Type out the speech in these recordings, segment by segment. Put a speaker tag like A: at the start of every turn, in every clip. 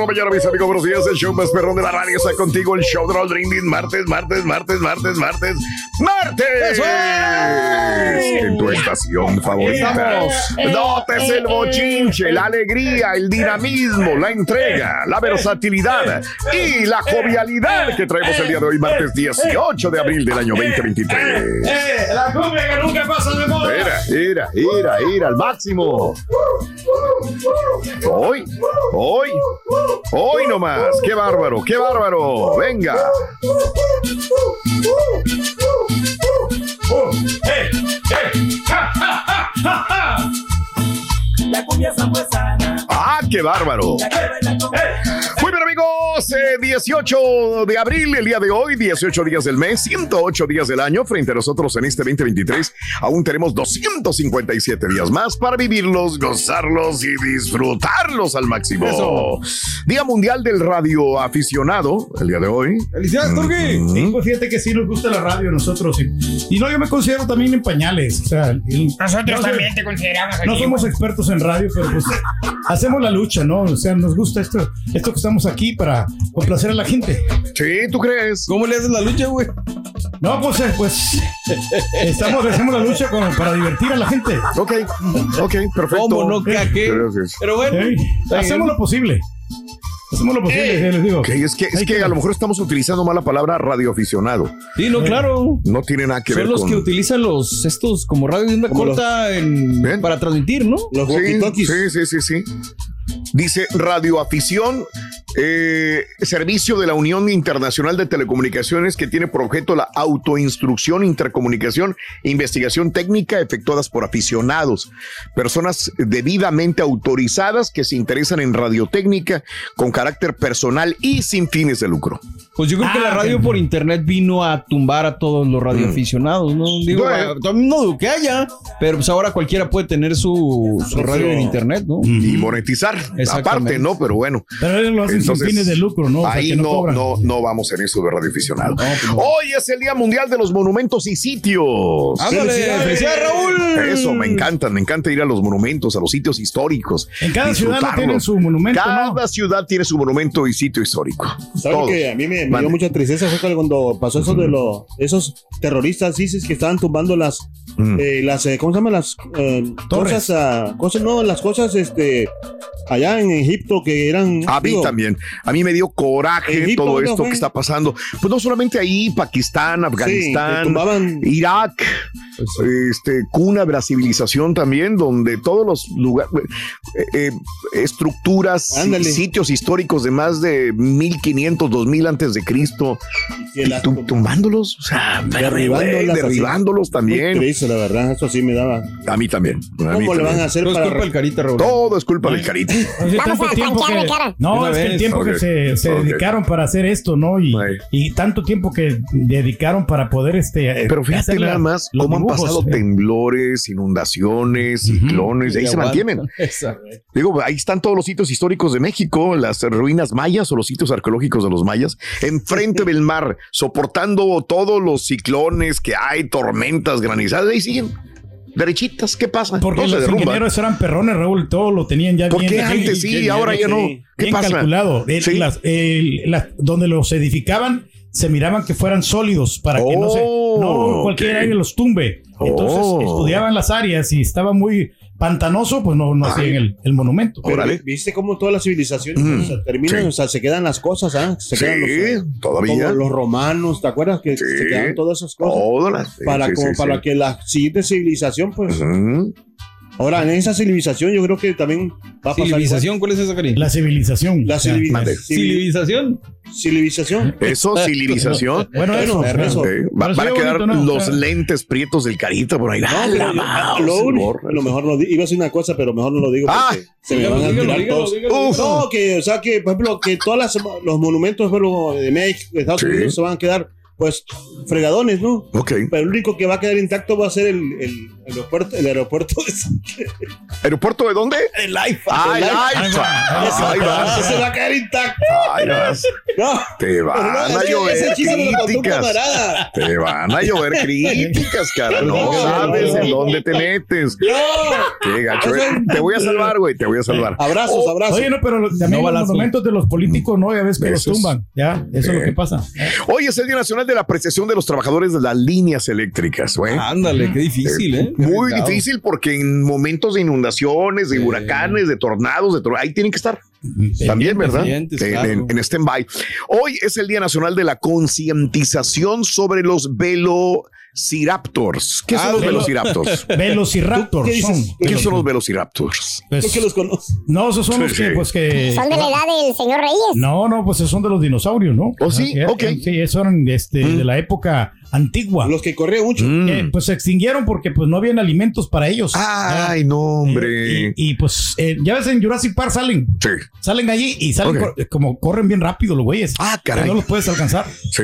A: Por la mañana, mis amigos. Buenos días. El show más perrón de la radio está contigo. El show de Raúl Brindis. Martes, martes, martes, martes, martes, martes. En tu estación favorita. Notes el bochinche, la alegría, el dinamismo, la entrega, la versatilidad y la jovialidad que traemos el día de hoy, martes 18 de abril del año 2023.
B: ¡Eh! ¡La cumbia que nunca pasa de moda!
A: Mira, mira, mira, mira, al máximo. Hoy, hoy, hoy nomás. ¡Qué bárbaro, qué bárbaro! ¡Venga!
B: La cumbia zambuesana.
A: ¡Ah, qué bárbaro!
B: La que baila con-.
A: Amigos, eh, 18 de abril, el día de hoy, 18 días del mes, 108 días del año. Frente a nosotros en este 2023, aún tenemos 257 días más para vivirlos, gozarlos y disfrutarlos al máximo. Día Mundial del Radio Aficionado, el día de hoy.
C: Felicidades, Turgi.
A: Mm.
C: Sí, pues fíjate que sí nos gusta la radio a nosotros. Y, y no, yo me considero también en pañales. O sea, el-
D: Nosotros
C: no
D: también te consideramos aquí.
C: No somos expertos en radio, pero pues hacemos la lucha, ¿no? O sea, nos gusta esto, esto que estamos aquí para complacer a la gente.
A: Sí, ¿tú crees?
E: ¿Cómo le haces la lucha, güey?
C: No, pues, eh, pues estamos, hacemos la lucha como para divertir a la gente.
A: Ok, ok, perfecto.
E: ¿Cómo no que a qué?
A: Gracias.
E: Pero bueno,
C: hacemos lo posible. Hacemos lo posible,
E: Ey.
C: eh, les digo.
A: Ok, es que, es que a lo mejor estamos utilizando mal la palabra radioaficionado.
E: sí, no, claro.
A: No tiene nada que ver
E: Son los
A: con...
E: que utilizan los estos como radio de una
F: Como
E: corta para transmitir, ¿no?
F: Los
A: Sí, sí, sí, sí, sí. Dice radioafición, eh, servicio de la Unión Internacional de Telecomunicaciones que tiene por objeto la autoinstrucción, intercomunicación e investigación técnica efectuadas por aficionados, personas debidamente autorizadas que se interesan en radiotécnica con carácter personal y sin fines de lucro.
E: Pues yo creo que
C: Ah,
E: la radio
C: ok.
E: por internet vino a tumbar a todos los radioaficionados, ¿no? Digo, no dudo que haya, pero pues ahora cualquiera puede tener su, su radio en internet, ¿no?
A: Y monetizar. Aparte, ¿no? Pero bueno.
C: Pero ellos lo hacen
A: Entonces,
C: sin fines de lucro, ¿no? O sea,
A: Ahí
C: que no,
A: no, no, no vamos en eso de radioaficionado.
E: pues no.
A: Hoy es el Día Mundial de los Monumentos y Sitios.
E: Ándale, felicidades, Raúl.
A: Eso, me encanta, me encanta ir a los monumentos, a los sitios históricos.
C: En cada ciudad tienen su monumento,
A: Cada
C: ¿no?
A: ciudad tiene su monumento y sitio histórico.
F: ¿Saben
A: Todos.
F: que a mí me, dio mucha tristeza fue cuando pasó eso de los esos terroristas ISIS que estaban tumbando las
A: Mm.
F: eh, las eh, ¿cómo se llaman las eh,
C: Torres.
F: cosas ah, cosas no las cosas este allá en Egipto que eran.
A: A mí
F: digo,
A: también. A mí me dio coraje
F: Egipto,
A: todo
F: ¿no
A: esto
F: fue?
A: que está pasando. Pues no solamente ahí, Pakistán, Afganistán, Irak, este, cuna de la civilización también, donde todos los lugares, eh, eh, estructuras,
F: Ándale.
A: sitios históricos de más de 1500, 2000 antes de Cristo, tum- tumbándolos, o sea,
F: así.
A: derribándolos también.
F: triste, la verdad, eso sí me daba.
A: A mí también. a mí
F: ¿Cómo le van a hacer
E: Todo es
F: para
E: culpa del carita, Raúl.
A: Todo es culpa del carita.
C: Tanto tiempo que, no, es que el tiempo que se, dedicaron para hacer esto, ¿no? Y, y tanto tiempo que dedicaron para poder este.
A: Pero fíjate nada más cómo han pasado
C: eh.
A: temblores, inundaciones, ciclones, y ahí
E: Y
A: se mantienen.
E: Exacto.
A: Digo, ahí están todos los sitios históricos de México, las ruinas mayas o los sitios arqueológicos de los mayas, enfrente del mar, soportando todos los ciclones que hay, tormentas, granizadas, ahí siguen derechitas. ¿Qué pasa?
C: Porque los ingenieros eran perrones, Raúl, todo lo tenían ya
A: ¿Por
C: bien.
A: qué antes sí, ahora ya no? ¿Qué
C: bien
A: pasa?
C: calculado. El-
A: Sí.
C: las- el- las- donde los edificaban, se miraban que fueran sólidos para que no se.
A: Oh,
C: No cualquier
A: ok.
C: aire los tumbe. Entonces
A: Oh.
C: estudiaban las áreas y estaba muy pantanoso, pues no, no hacían el, el monumento.
F: Pero viste cómo todas las civilizaciones
A: Mm,
F: o sea, terminan,
A: sí.
F: o sea, se quedan las cosas, ¿ah? Se
A: Sí,
F: quedan los, eh,
A: todavía.
F: como los romanos, ¿te acuerdas que
A: Sí.
F: se quedan todas esas cosas?
A: Todas las- sí,
F: para
A: sí,
F: como
A: sí,
F: para
A: sí.
F: que la siguiente civilización, pues. Ahora en esa civilización yo creo que también va a pasar
E: ¿Civilización? ¿Cuál es esa, Cari?
C: La civilización.
F: La
E: ¿Civilización?
F: civilización.
A: Eso, civilización.
C: Bueno, eso.
F: Eso.
A: Va-
C: Pero
A: van a quedar
C: bonito, ¿no?
A: los
C: Ah.
A: lentes prietos del carita por ahí.
F: No,
A: Ah,
F: pero
A: la
F: lo, único- lo mejor no iba a decir una cosa, pero mejor no lo digo
A: Ah.
F: porque se me van a tirar
E: dígalo,
F: todos.
E: dígalo,
A: Uf.
F: No, que, o sea, que, por ejemplo, que todas las, los monumentos de México, de Estados
A: Sí.
F: Unidos se van a quedar, pues, fregadones, ¿no?
A: Ok.
F: Pero el único que va a quedar intacto va a ser el, el aeropuerto, el aeropuerto de
A: ¿Aeropuerto de dónde?
F: el AIFA.
A: Ah, el vas.
F: ese va a quedar intacto.
A: Ahí vas.
F: No,
A: Te van
F: no,
A: a llover críticas. Te van a llover críticas, cara. No
F: No,
A: sabes en dónde te metes.
F: No.
A: Qué gacho. Eh. Te voy a salvar, güey. Te voy a salvar.
F: Abrazos,
A: Oh,
F: abrazos.
C: Oye, no, pero los- también
E: No
C: los
E: balazo.
C: monumentos de los políticos, no, ya ves que los tumban. Ya, eso es lo que pasa.
A: Hoy es el Día Nacional de la Apreciación de los Trabajadores de las Líneas Eléctricas, güey.
E: Ándale, qué difícil, ¿eh?
A: Muy difícil porque en momentos de inundaciones, de
E: Sí.
A: huracanes, de tornados, de tor- ahí tienen que estar. También, ¿verdad? En,
E: claro.
A: en- en stand-by. Hoy es el Día Nacional de la Concientización sobre los velociraptors. ¿Qué son
E: Ah,
A: los
C: velo-
A: velociraptors?
C: Velociraptor
F: ¿Qué
C: son.
A: ¿Qué son los velociraptors?
C: Pues,
F: los
C: no, esos son los que,
A: sí.
C: pues que.
D: Son de la edad del señor Reyes.
C: No, no, pues esos son de los dinosaurios, ¿no?
A: ¿Oh, sí?
C: Ah,
A: Ok.
C: Sí, esos eran este,
A: Mm.
C: de la época antigua.
F: Los que corrían mucho.
A: Mm.
C: Eh, pues se extinguieron porque pues no habían alimentos para ellos.
A: Ay, no, hombre.
C: Eh, y, y, pues eh, ya ves en Jurassic Park salen,
A: Sí,
C: salen allí y salen cor- como corren bien rápido los güeyes.
A: Ah, caray.
C: Que No los puedes alcanzar.
A: sí.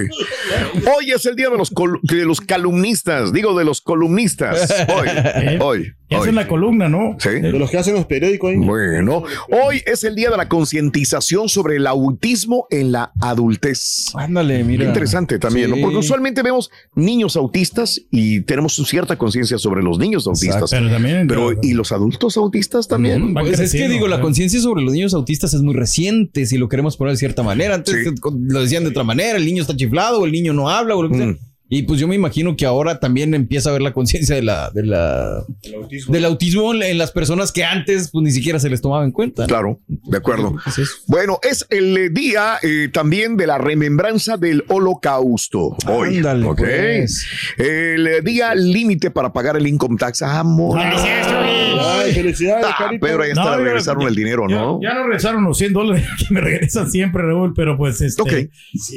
A: Hoy es el día de los, col- de los calumnistas, digo de los columnistas. Hoy,
C: Eh,
A: hoy.
C: Y
A: hoy.
C: hacen la columna, ¿no?
A: Sí.
F: De los que hacen los periódicos ahí.
A: Bueno, hoy es el día de la concientización sobre el autismo en la adultez.
E: Ándale, mira.
A: Qué interesante también,
E: Sí.
A: ¿no? Porque usualmente vemos niños autistas y tenemos cierta conciencia sobre los niños autistas.
C: Pero también.
A: Pero, ¿y los adultos autistas también?
C: Mm,
E: Pues es que digo, la conciencia sobre los niños autistas es muy reciente, si lo queremos poner de cierta manera. Antes
A: Sí.
E: lo decían de otra manera, el niño está chiflado, o el niño no habla, o lo que sea. Y pues yo me imagino que ahora también empieza a ver la conciencia de la, de la,
F: autismo.
E: del autismo en en las personas que antes pues ni siquiera se les tomaba en cuenta.
A: Claro, de acuerdo.
E: Es.
A: Bueno, es el día eh, también de la remembranza del holocausto. Hoy,
E: Ándale,
A: ¿ok?
E: pues.
A: El día límite para pagar el income tax. Amor.
F: Ay, felicidades,
A: Ah. Pedro, ya está,
C: No, ya-
A: regresaron el dinero,
C: Ya,
A: ¿no?
C: ya no regresaron los 100 dólares que me regresan siempre, Raúl, pero pues este.
A: Ok.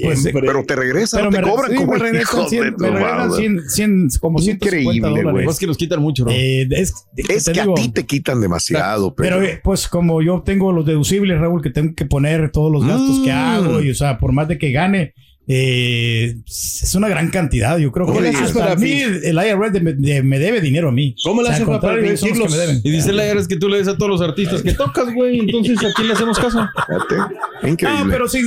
C: Pues.
A: Pero te regresan,
C: pero
A: no te
C: me
A: cobran
C: sí,
A: como
C: me regresan 100,
A: de tu
C: me
A: madre.
C: 100, 100, como 150
A: Increíble,
C: dólares.
A: güey.
E: Es que los quitan mucho, ¿no?
C: Eh, es
A: Es que
C: digo,
A: a ti te quitan demasiado,
C: Pero
A: pero.
C: eh, pues como yo tengo los deducibles, Raúl, que tengo que poner todos los gastos que
A: Mm.
C: hago y o sea, por más de que gane, eh, es una gran cantidad. Yo creo
F: ¿Cómo
C: que
F: le haces
C: hasta
F: para
C: mí el IRS de- de- me debe dinero a mí.
F: ¿Cómo le
C: O sea,
F: haces para
C: son los que me deben.
E: Y dice la es que tú le des a todos los artistas que tocas, güey. Entonces, ¿a quién le hacemos caso?
A: Fíjate,
C: No,
A: Increíble.
C: pero sí,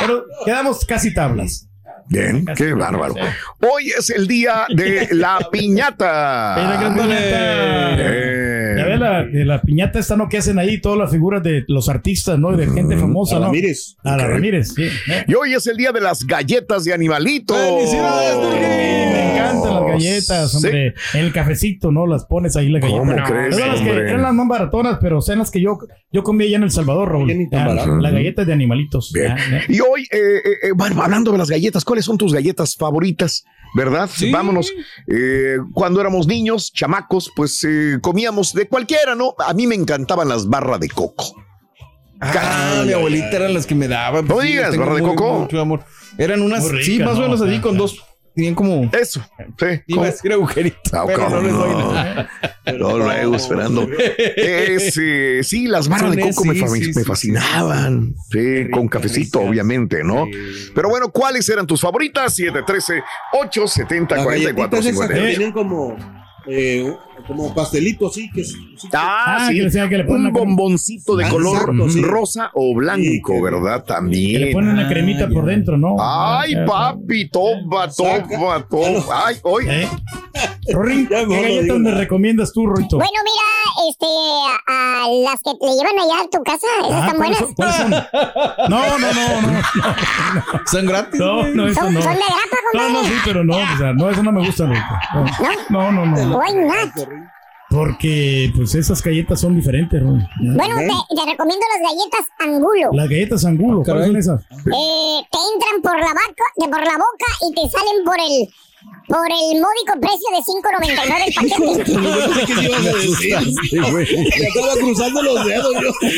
C: pero quedamos casi tablas.
A: Bien, qué bárbaro. Hoy es el día de la piñata.
C: Mira.
A: Eh,
C: Ya ves la, de la piñata esta, ¿no? Que hacen ahí todas las figuras de los artistas, ¿no? Y de gente famosa,
F: A
C: ¿no?
F: Ramírez.
C: A la. Ramírez, sí.
A: Y hoy es el día de las galletas de animalitos.
E: ¡Felicidades, Turquín!
C: Me encantan las galletas,
A: Sí.
C: hombre. En el cafecito, ¿no? Las pones ahí la galleta.
A: ¿Cómo
C: No,
A: crees,
C: eran las que eran las más baratonas, pero son las que yo, yo comí allá en El Salvador, Raúl. Las galletas de animalitos.
A: Bien.
C: Ya, ya.
A: Y hoy, eh, eh, eh, bueno, hablando de las galletas, ¿cuáles son tus galletas favoritas? ¿Verdad?
E: Sí.
A: Vámonos. Eh, cuando éramos niños, chamacos, pues eh, comíamos de cualquiera, ¿no? A mí me encantaban las barras de coco.
E: Ah, mi abuelita eran las que me daban.
A: No
E: sí,
A: digas, barra de
E: muy-
A: coco.
E: mucho amor. Eran unas, sí, más o
C: ¿no?
E: menos así, con dos. Tenían como.
A: Eso, sí.
E: Iba a decir agujeritos,
A: Ah,
E: pero no
A: ¿cómo
E: les doy
A: no?
E: nada.
A: No, luego esperando. Ese, sí, las barras de coco me, me fascinaban. Sí, con cafecito, obviamente, ¿no? Pero bueno, ¿cuáles eran tus favoritas? 713 870
F: Las
A: 44
F: galletitas esas que
A: 50.
F: tienen como, eh, como pastelito así, que
A: Ah,
C: Ah,
A: sí.
C: que decía que le ponen
A: un bomboncito de
F: Ah,
A: color
F: exacto, sí.
A: rosa o blanco,
F: Sí,
A: ¿verdad?
C: Que le
A: También.
C: ponen una cremita
E: Ah,
C: por
E: ya.
C: dentro, ¿no?
A: Ay, papi, toma, toma, toma. Ay, hoy.
C: ¿Eh? Rorín, ¿qué
F: no
C: galletas me recomiendas tú, Roito?
D: Bueno, mira, este, a, a las que le llevan allá a tu casa, esas
C: Ah,
D: están
C: ¿cuáles
D: buenas.
C: son? ¿Cuáles son? No, no, no, no.
E: Son gratis.
C: No, no, eso
D: Son,
C: no.
D: son de grapa,
C: No, no,
D: compadre.
C: sí, pero no, o sea, no, eso no me gusta, Roito. No, no, no. no.
D: Why not?
C: Porque, pues, esas galletas son diferentes, Roy.
D: Bueno, te, te recomiendo las galletas angulo.
C: Las galletas angulo, ¿cuáles son esas?
D: Eh, te entran por la, vaca, de por la boca y te salen por el por el módico precio de 5.99 el paquete.
F: Yo cruzando los dedos yo.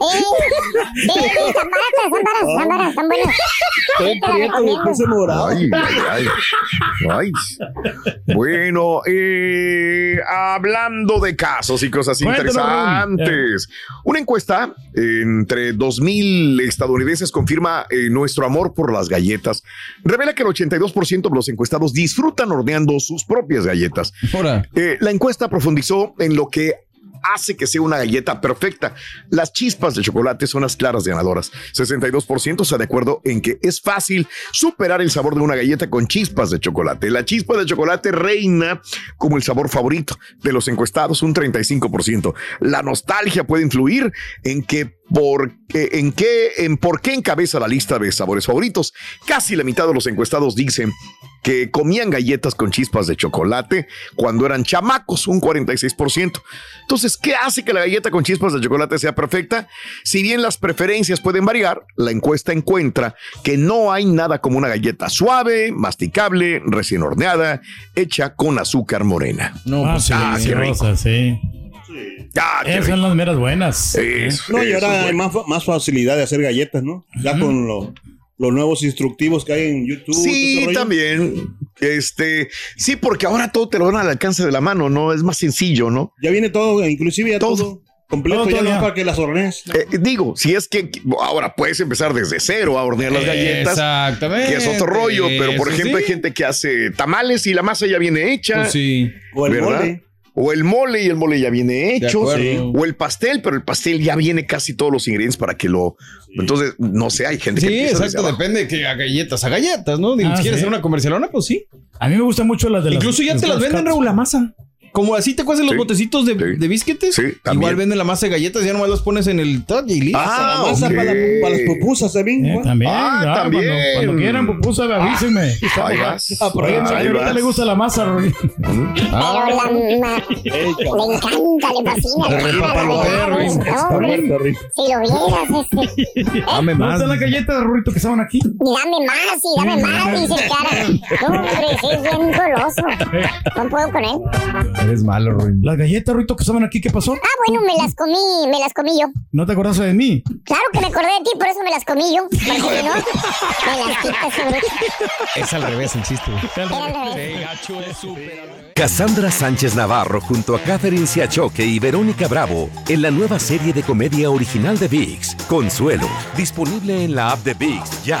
D: Eh, sí, sí, están baratas, están baratas, están baratas, están buenas.
F: Todo
D: Sí, te las
F: prieto, me
D: recomiendo.
F: puse morado.
A: Ay, ay, ay. Ay. Bueno, eh, hablando de casos y cosas
C: Cuéntanos,
A: interesantes. Una encuesta entre 2.000 estadounidenses confirma eh, nuestro amor por las galletas. Revela que el 82% de los encuestados disfrutan horneando sus propias galletas.
E: Ahora.
A: Eh, la encuesta profundizó en lo que hace que sea una galleta perfecta. Las chispas de chocolate son las claras ganadoras. 62% está de acuerdo en que es fácil superar el sabor de una galleta con chispas de chocolate. La chispa de chocolate reina como el sabor favorito de los encuestados, un 35%. La nostalgia puede influir en que por, eh, en qué, en por qué encabeza la lista de sabores favoritos. Casi la mitad de los encuestados dicen que comían galletas con chispas de chocolate cuando eran chamacos, un 46%. Entonces, ¿qué hace que la galleta con chispas de chocolate sea perfecta? Si bien las preferencias pueden variar, la encuesta encuentra que no hay nada como una galleta suave, masticable, recién horneada, hecha con azúcar morena.
E: No,
C: Ah,
E: pues
C: sí,
A: ah, qué rico.
C: rosas, sí. Esas
A: rico.
C: son las meras buenas.
A: Eso,
F: No, y ahora hay más, más facilidad de hacer galletas, ¿no? Ya con lo- los nuevos instructivos que hay en YouTube.
A: Sí, también. Este, sí, porque ahora todo te lo dan al alcance de la mano, ¿no? Es más sencillo, ¿no?
F: Ya viene todo, inclusive ya
A: Todo.
F: todo, completo,
C: Todo,
F: ya
C: todo
F: no
C: ya.
F: para que las hornees.
A: Eh, digo, si es que ahora puedes empezar desde cero a hornear las galletas.
E: Exactamente.
A: Que es otro rollo, pero por
E: Eso
A: ejemplo hay gente que hace tamales y la masa ya viene hecha,
E: Pues sí.
F: O el
A: ¿verdad?
F: mole.
A: O el mole y el mole ya viene hecho, o el pastel, pero el pastel ya viene casi todos los ingredientes para que lo... Entonces, no sé, hay gente que
E: Sí, exacto,
A: abajo.
E: depende de que a galletas, a galletas, ¿no?
C: Ah,
E: si quieres
C: sí.
E: hacer una comercialona, pues sí.
C: A mí me gustan mucho las de las.
E: Incluso ya te las venden, Raúl, la masa. Como así te cuecen los
A: Sí,
E: botecitos de,
A: sí.
E: de bisquetes.
A: Sí.
E: Igual venden la masa de galletas, ya nomás las pones en el touch y listo.
A: Ah,
F: La masa
A: ok.
F: para, la- para las pupusas también.
C: Eh,
F: igual.
C: también,
A: Ah,
C: ah,
A: también.
C: Cuando, cuando quieran, pupusa, avísenme.
A: Ahí vas.
F: Ah, por ahí
C: ahorita
A: vas.
C: le gusta la masa, Rory.
D: Pero la ma- le encanta, le fascina.
E: Le
F: rico.
D: Si lo vieras, este.
E: Dame
C: ¿No
E: más.
C: están las galletas, Rorito, que estaban aquí?
D: Dame más, y dame más, dice el cara. No, hombre, sí, es bien goloso. No puedo con él.
E: Eres malo, Ruin.
C: Las galletas, Rorito, que estaban aquí, ¿qué pasó?
D: Ah, bueno, me las comí, me las comí yo.
C: ¿No te acordaste de mí?
D: Claro que me acordé de ti, por eso me las comí yo. Porque si no, me las quitas.
E: Es al revés el chiste.
G: Cassandra Sánchez Navarro junto a Catherine Siachoque y Verónica Bravo en la nueva serie de comedia original de VIX, Consuelo, disponible en la app de VIX ya.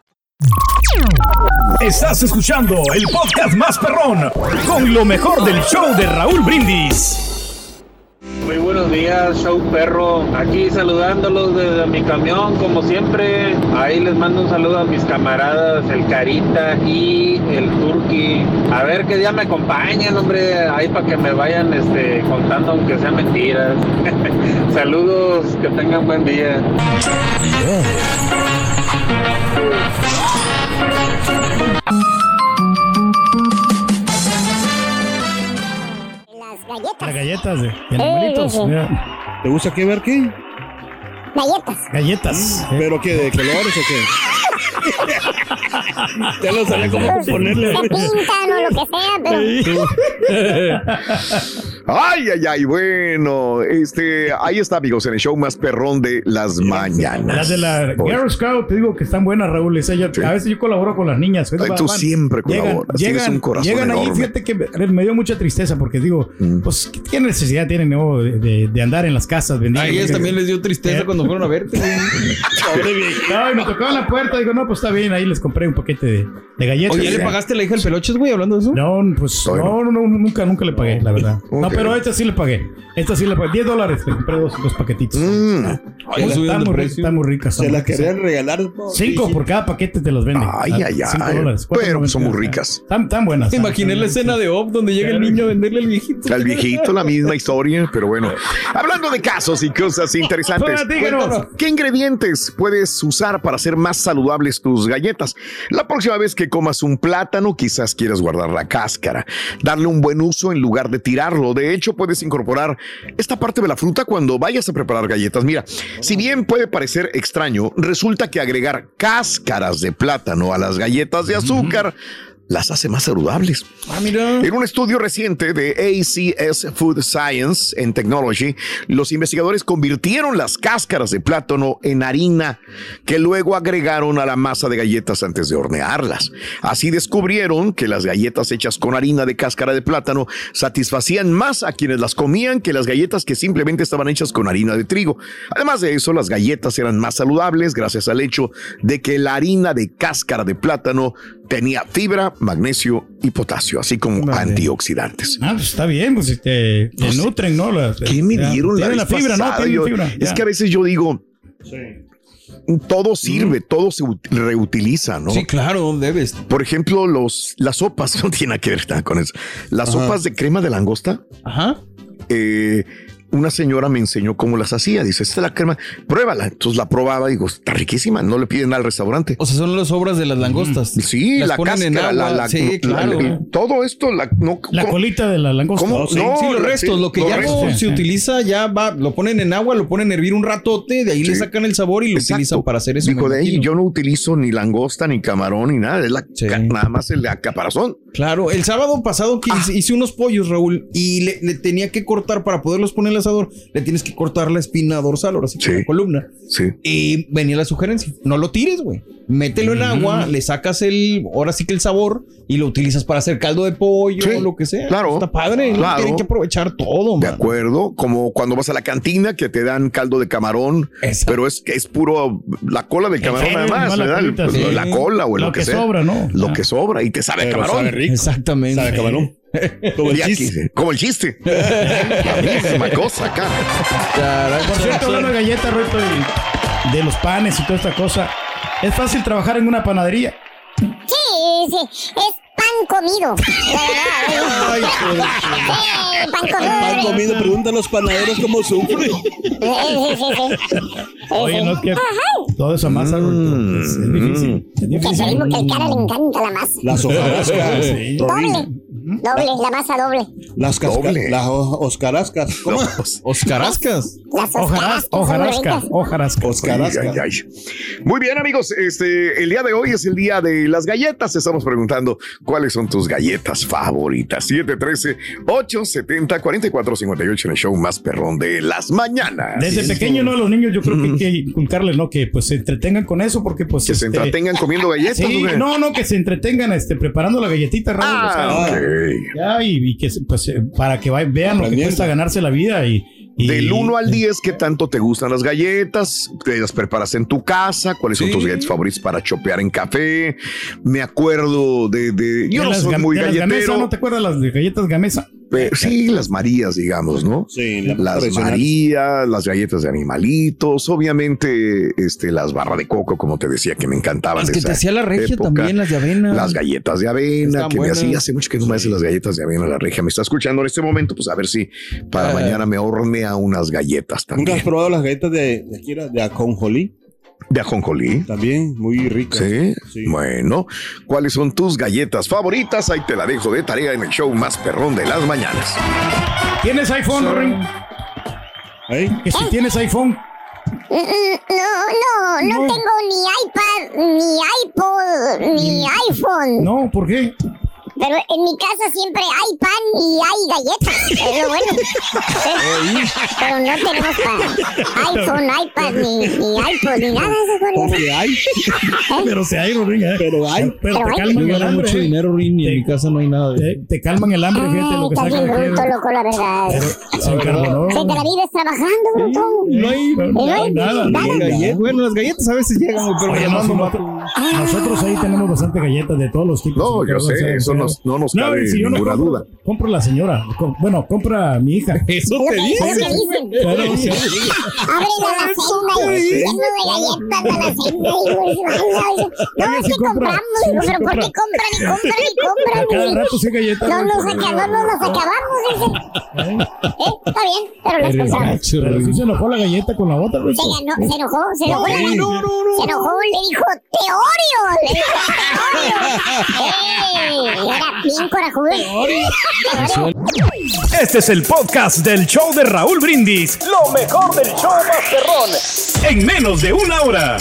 H: Estás escuchando el podcast más perrón con lo mejor del show de Raúl Brindis.
I: Muy buenos días, show perro. Aquí saludándolos desde mi camión, como siempre. Ahí les mando un saludo a mis camaradas, el Carita y el Turqui. A ver qué día me acompañan, hombre, ahí para que me vayan este, contando, aunque sean mentiras. Saludos, que tengan buen día.
D: Las galletas.
C: Las galletas de, de
D: Sí,
C: animalitos.
D: sí, sí.
C: mira.
F: ¿Te gusta qué ver qué?
D: Galletas.
C: Galletas.
F: ¿Pero qué? ¿De colores o qué? Ya no sabía cómo ponerle.
D: Se pintan o lo que sea, pero.
A: Ay, ay, ay, bueno, este, ahí está, amigos, en el show más perrón de las mañanas.
C: Las de la Girl Scout, te digo que están buenas, Raúl. Esa ya- A veces yo colaboro con las niñas.
A: Ay, tú siempre colaboras, tienes un corazón
C: Llegan ahí,
A: enorme.
C: fíjate que me, me dio mucha tristeza porque digo, pues, ¿qué necesidad tienen no, de, de- de andar en las casas vendiendo?
E: A ellas también les dio tristeza cuando fueron a verte.
C: No, y me tocaba la puerta, digo, no, pues está bien, ahí les compré un paquete de, de galletas.
E: Oye, ¿ya le pagaste a la hija del peloches, güey, hablando de eso?
C: No, pues no, no, no, nunca, nunca le pagué, la verdad. No, pero a esta sí le pagué. Esta sí le pagué. 10 dólares, le compré dos, dos paquetitos.
A: Mm.
E: Ay,
C: está, muy,
E: de
C: rica,
E: precio.
C: está muy rica. está
F: Se
C: muy
F: la
C: rica,
F: querían regalar.
C: Cinco por cada paquete te los venden.
A: Ay, ay,
C: cinco
A: ay.
C: dólares.
A: Pero
C: $4.99.
A: son muy ricas.
C: Están, están buenas.
E: Imaginé la escena de Op donde llega el niño a venderle al viejito.
A: Al viejito, la misma historia, pero bueno. Hablando de casos y cosas interesantes. ¿qué ingredientes puedes usar para hacer más saludables tus galletas? La próxima vez que comas un plátano, quizás quieras guardar la cáscara, darle un buen uso en lugar de tirarlo. De hecho, puedes incorporar esta parte de la fruta cuando vayas a preparar galletas. Mira, si bien puede parecer extraño, resulta que agregar cáscaras de plátano a las galletas de azúcar las hace más saludables.
E: Ah, mira.
A: En un estudio reciente de ACS Food Science and Technology, los investigadores convirtieron las cáscaras de plátano en harina que luego agregaron a la masa de galletas antes de hornearlas. Así descubrieron que las galletas hechas con harina de cáscara de plátano satisfacían más a quienes las comían que las galletas que simplemente estaban hechas con harina de trigo. Además de eso, las galletas eran más saludables gracias al hecho de que la harina de cáscara de plátano tenía fibra, magnesio y potasio, así como antioxidantes.
C: Ah, pues está bien, pues te, te nutren, ¿no? Las-
A: ¿Qué me
C: ya,
A: dieron la,
C: la fibra, ¿no?
A: pasada?
C: Tienen
A: Yo-
C: fibra.
A: Es
C: ya.
A: que a veces yo digo, todo sirve, todo se ut- reutiliza, ¿no?
E: Sí, claro, debes.
A: Por ejemplo, los, las sopas, no tiene nada que ver nada con eso. Las
E: Ajá.
A: sopas de crema de langosta.
E: Ajá.
A: eh, una señora me enseñó cómo las hacía. Dice, esta es la crema, pruébala. Entonces la probaba y digo, está riquísima. No le piden al restaurante.
E: O sea, son las obras de las langostas.
A: Sí,
E: Las
A: la
E: ponen en
A: cáscara,
E: agua.
A: la, la-
E: sí,
A: la-
E: claro.
A: la- todo esto, la, no,
C: La
A: ¿cómo?
C: colita de la langosta.
A: ¿Cómo?
E: Sí,
A: No,
E: sí, los
A: la-
E: restos,
A: sí,
E: lo que
A: los
E: ya no se utiliza, ya va, lo ponen en agua, lo ponen a hervir un ratote, de ahí le
A: Sí.
E: sacan el sabor y lo
A: Exacto.
E: utilizan para hacer eso.
A: Dijo, de ahí yo no utilizo ni langosta, ni camarón, ni nada. Es la, nada más el caparazón.
E: Claro, el sábado pasado que hice, hice unos pollos, Raúl, y le, le tenía que cortar para poderlos poner en el asador, le tienes que cortar la espina dorsal, ahora sí que la columna.
A: Sí.
E: Y venía la sugerencia, no lo tires, güey. Mételo en agua, le sacas el, ahora sí que el sabor, y lo utilizas para hacer caldo de pollo o lo que sea.
A: claro.
E: Está padre, ¿no?
A: Claro.
E: Tienen que aprovechar todo,
A: De acuerdo, como cuando vas a la cantina que te dan caldo de camarón, pero es que es puro la cola del camarón
C: sí,
A: nada más,
C: nomás la
A: ¿verdad? Pues,
C: sí.
A: la cola o
C: Lo
A: lo que,
C: que
A: sea.
C: sobra, ¿no?
A: Lo
C: Ah.
A: que sobra y te sabe
F: Pero
A: camarón.
F: sabe rico.
E: Exactamente.
F: Sabe camarón. Como el chiste.
A: como el chiste. La misma cosa acá.
C: Por cierto, hablando de galletas, Roito, y de los panes y toda esta cosa, es fácil trabajar en una panadería.
D: Sí, sí, es pan comido. La verdad. Sí, pan comido.
F: Pan comido, pregunta a los panaderos cómo sufre.
C: Oye, no es que todo esa masa, Roito, es, es difícil. Es
D: Que
C: difícil.
D: digo que al cara le encanta la masa.
F: Las hojarascas.
C: Sí.
D: Doble. Doble, la masa doble.
F: Las
A: Doble.
F: las oscarascas. ¿Cómo?
E: Oscarascas.
D: Las oscarascas
C: ojarasca, ojarasca.
A: Ay. Muy bien, amigos. Este, el día de hoy es el día de las galletas. Estamos preguntando cuáles son tus galletas favoritas. 713-870-4458 en el show más perrón de las mañanas.
C: Desde pequeño, ¿no? Los niños yo creo que hay que inculcarles, ¿no? Que pues se entretengan con eso porque pues...
A: Que se
C: este,
A: entretengan comiendo galletas.
C: Sí, no, no, que se entretengan este, preparando la galletita, Raúl.
A: Ah,
C: o sea,
A: ok.
C: Ya, y, y que pues eh, para que vayan- vean lo que cuesta ganarse la vida y... y-
A: Del 1 al 10, ¿qué tanto te gustan las galletas? ¿Te las preparas en tu casa? ¿Cuáles son
E: Sí.
A: tus galletas favoritas para chopear en café? Me acuerdo de... de- yo
C: de
A: no
C: las
A: soy muy
C: de las
A: galletero.
C: Gamesa, ¿No te acuerdas las de galletas Gamesa?
A: Sí, las Marías, digamos, ¿no?
F: Sí, la
A: las. Marías, las galletas de animalitos, obviamente, este, las barras de coco, como te decía, que me encantaban.
E: Las que te hacía la regia
A: época.
E: también, las de avena.
A: Las galletas de avena,
E: Están
A: que
E: buenas.
A: me hacía hace mucho que no me hace las galletas de avena la regia. Me está escuchando en este momento, pues a ver si para
E: Ah.
A: mañana me hornea unas galletas
F: ¿Nunca has
A: también.
F: probado las galletas de, de, de aconjolí?
A: De ajonjolí.
F: También muy ricas.
A: ¿Sí?
F: Sí.
A: Bueno, ¿cuáles son tus galletas favoritas? Ahí te la dejo de tarea en el show más perrón de las mañanas.
C: ¿Tienes iPhone, Ring?
F: ¿Eh?
C: Que si tienes iPhone.
D: No, no, no,
C: No.
D: tengo ni iPad, ni iPod, ni iPhone.
C: No, ¿por qué?
D: Pero en mi casa siempre hay pan y hay galletas. Es lo bueno. Pero no tenemos para iPhone, iPad, ni, ni iPod, ni nada de eso.
F: ¿Cómo que hay?
C: Pero se hay, Ring. ¿eh?
F: Pero hay.
C: Pero
D: Pero
C: te
D: hay.
C: calman el hambre.
E: mucho
C: ¿eh?
E: dinero, Rin, y en mi casa no hay nada
C: Te, te calman el hambre, fíjate lo que
D: estás
C: sacan
D: bien bruto, loco, la verdad.
C: Se encarbonó.
D: Se te la vives trabajando, bruto.
E: No hay,
C: No, no hay nada.
E: Bueno, las galletas a veces llegan, pero
C: no, nosotros, nosotros ahí tenemos bastante galletas de todos los tipos.
A: No, yo sé, eso
C: pero-
A: nos- no nos cabe
C: si no
A: ninguna
C: compro,
A: duda.
C: Compro la señora. Com- bueno, compra mi hija.
E: Eso te dice.
D: Abre la alacena y galletas la pues, ay, ay, No, es que
C: compra,
D: compramos, pero ¿por qué compran y compran y compran?
C: A cada
D: y-
C: rato sí galletas.
D: No nos, acabamos, dice. ¿Eh? Está bien, pero las compramos.
C: gacho, Pero sí se enojó la galleta con la otra.
D: Se, ganó, se enojó, se enojó. La-
C: No,
D: Se enojó, le dijo Teorio. Le dijo Teorio. ¡Ey! Bien corajudo.
H: Este es el podcast del show de Raúl Brindis. Lo mejor del show Masterrón. En menos de una hora.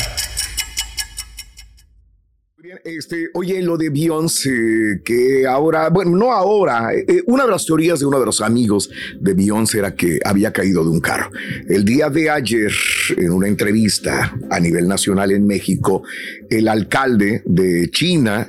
A: Este, oye, lo de Beyoncé, que ahora, bueno, no ahora, eh, una de las teorías de uno de los amigos de Beyoncé era que había caído de un carro. El día de ayer, en una entrevista a nivel nacional en México, el alcalde de China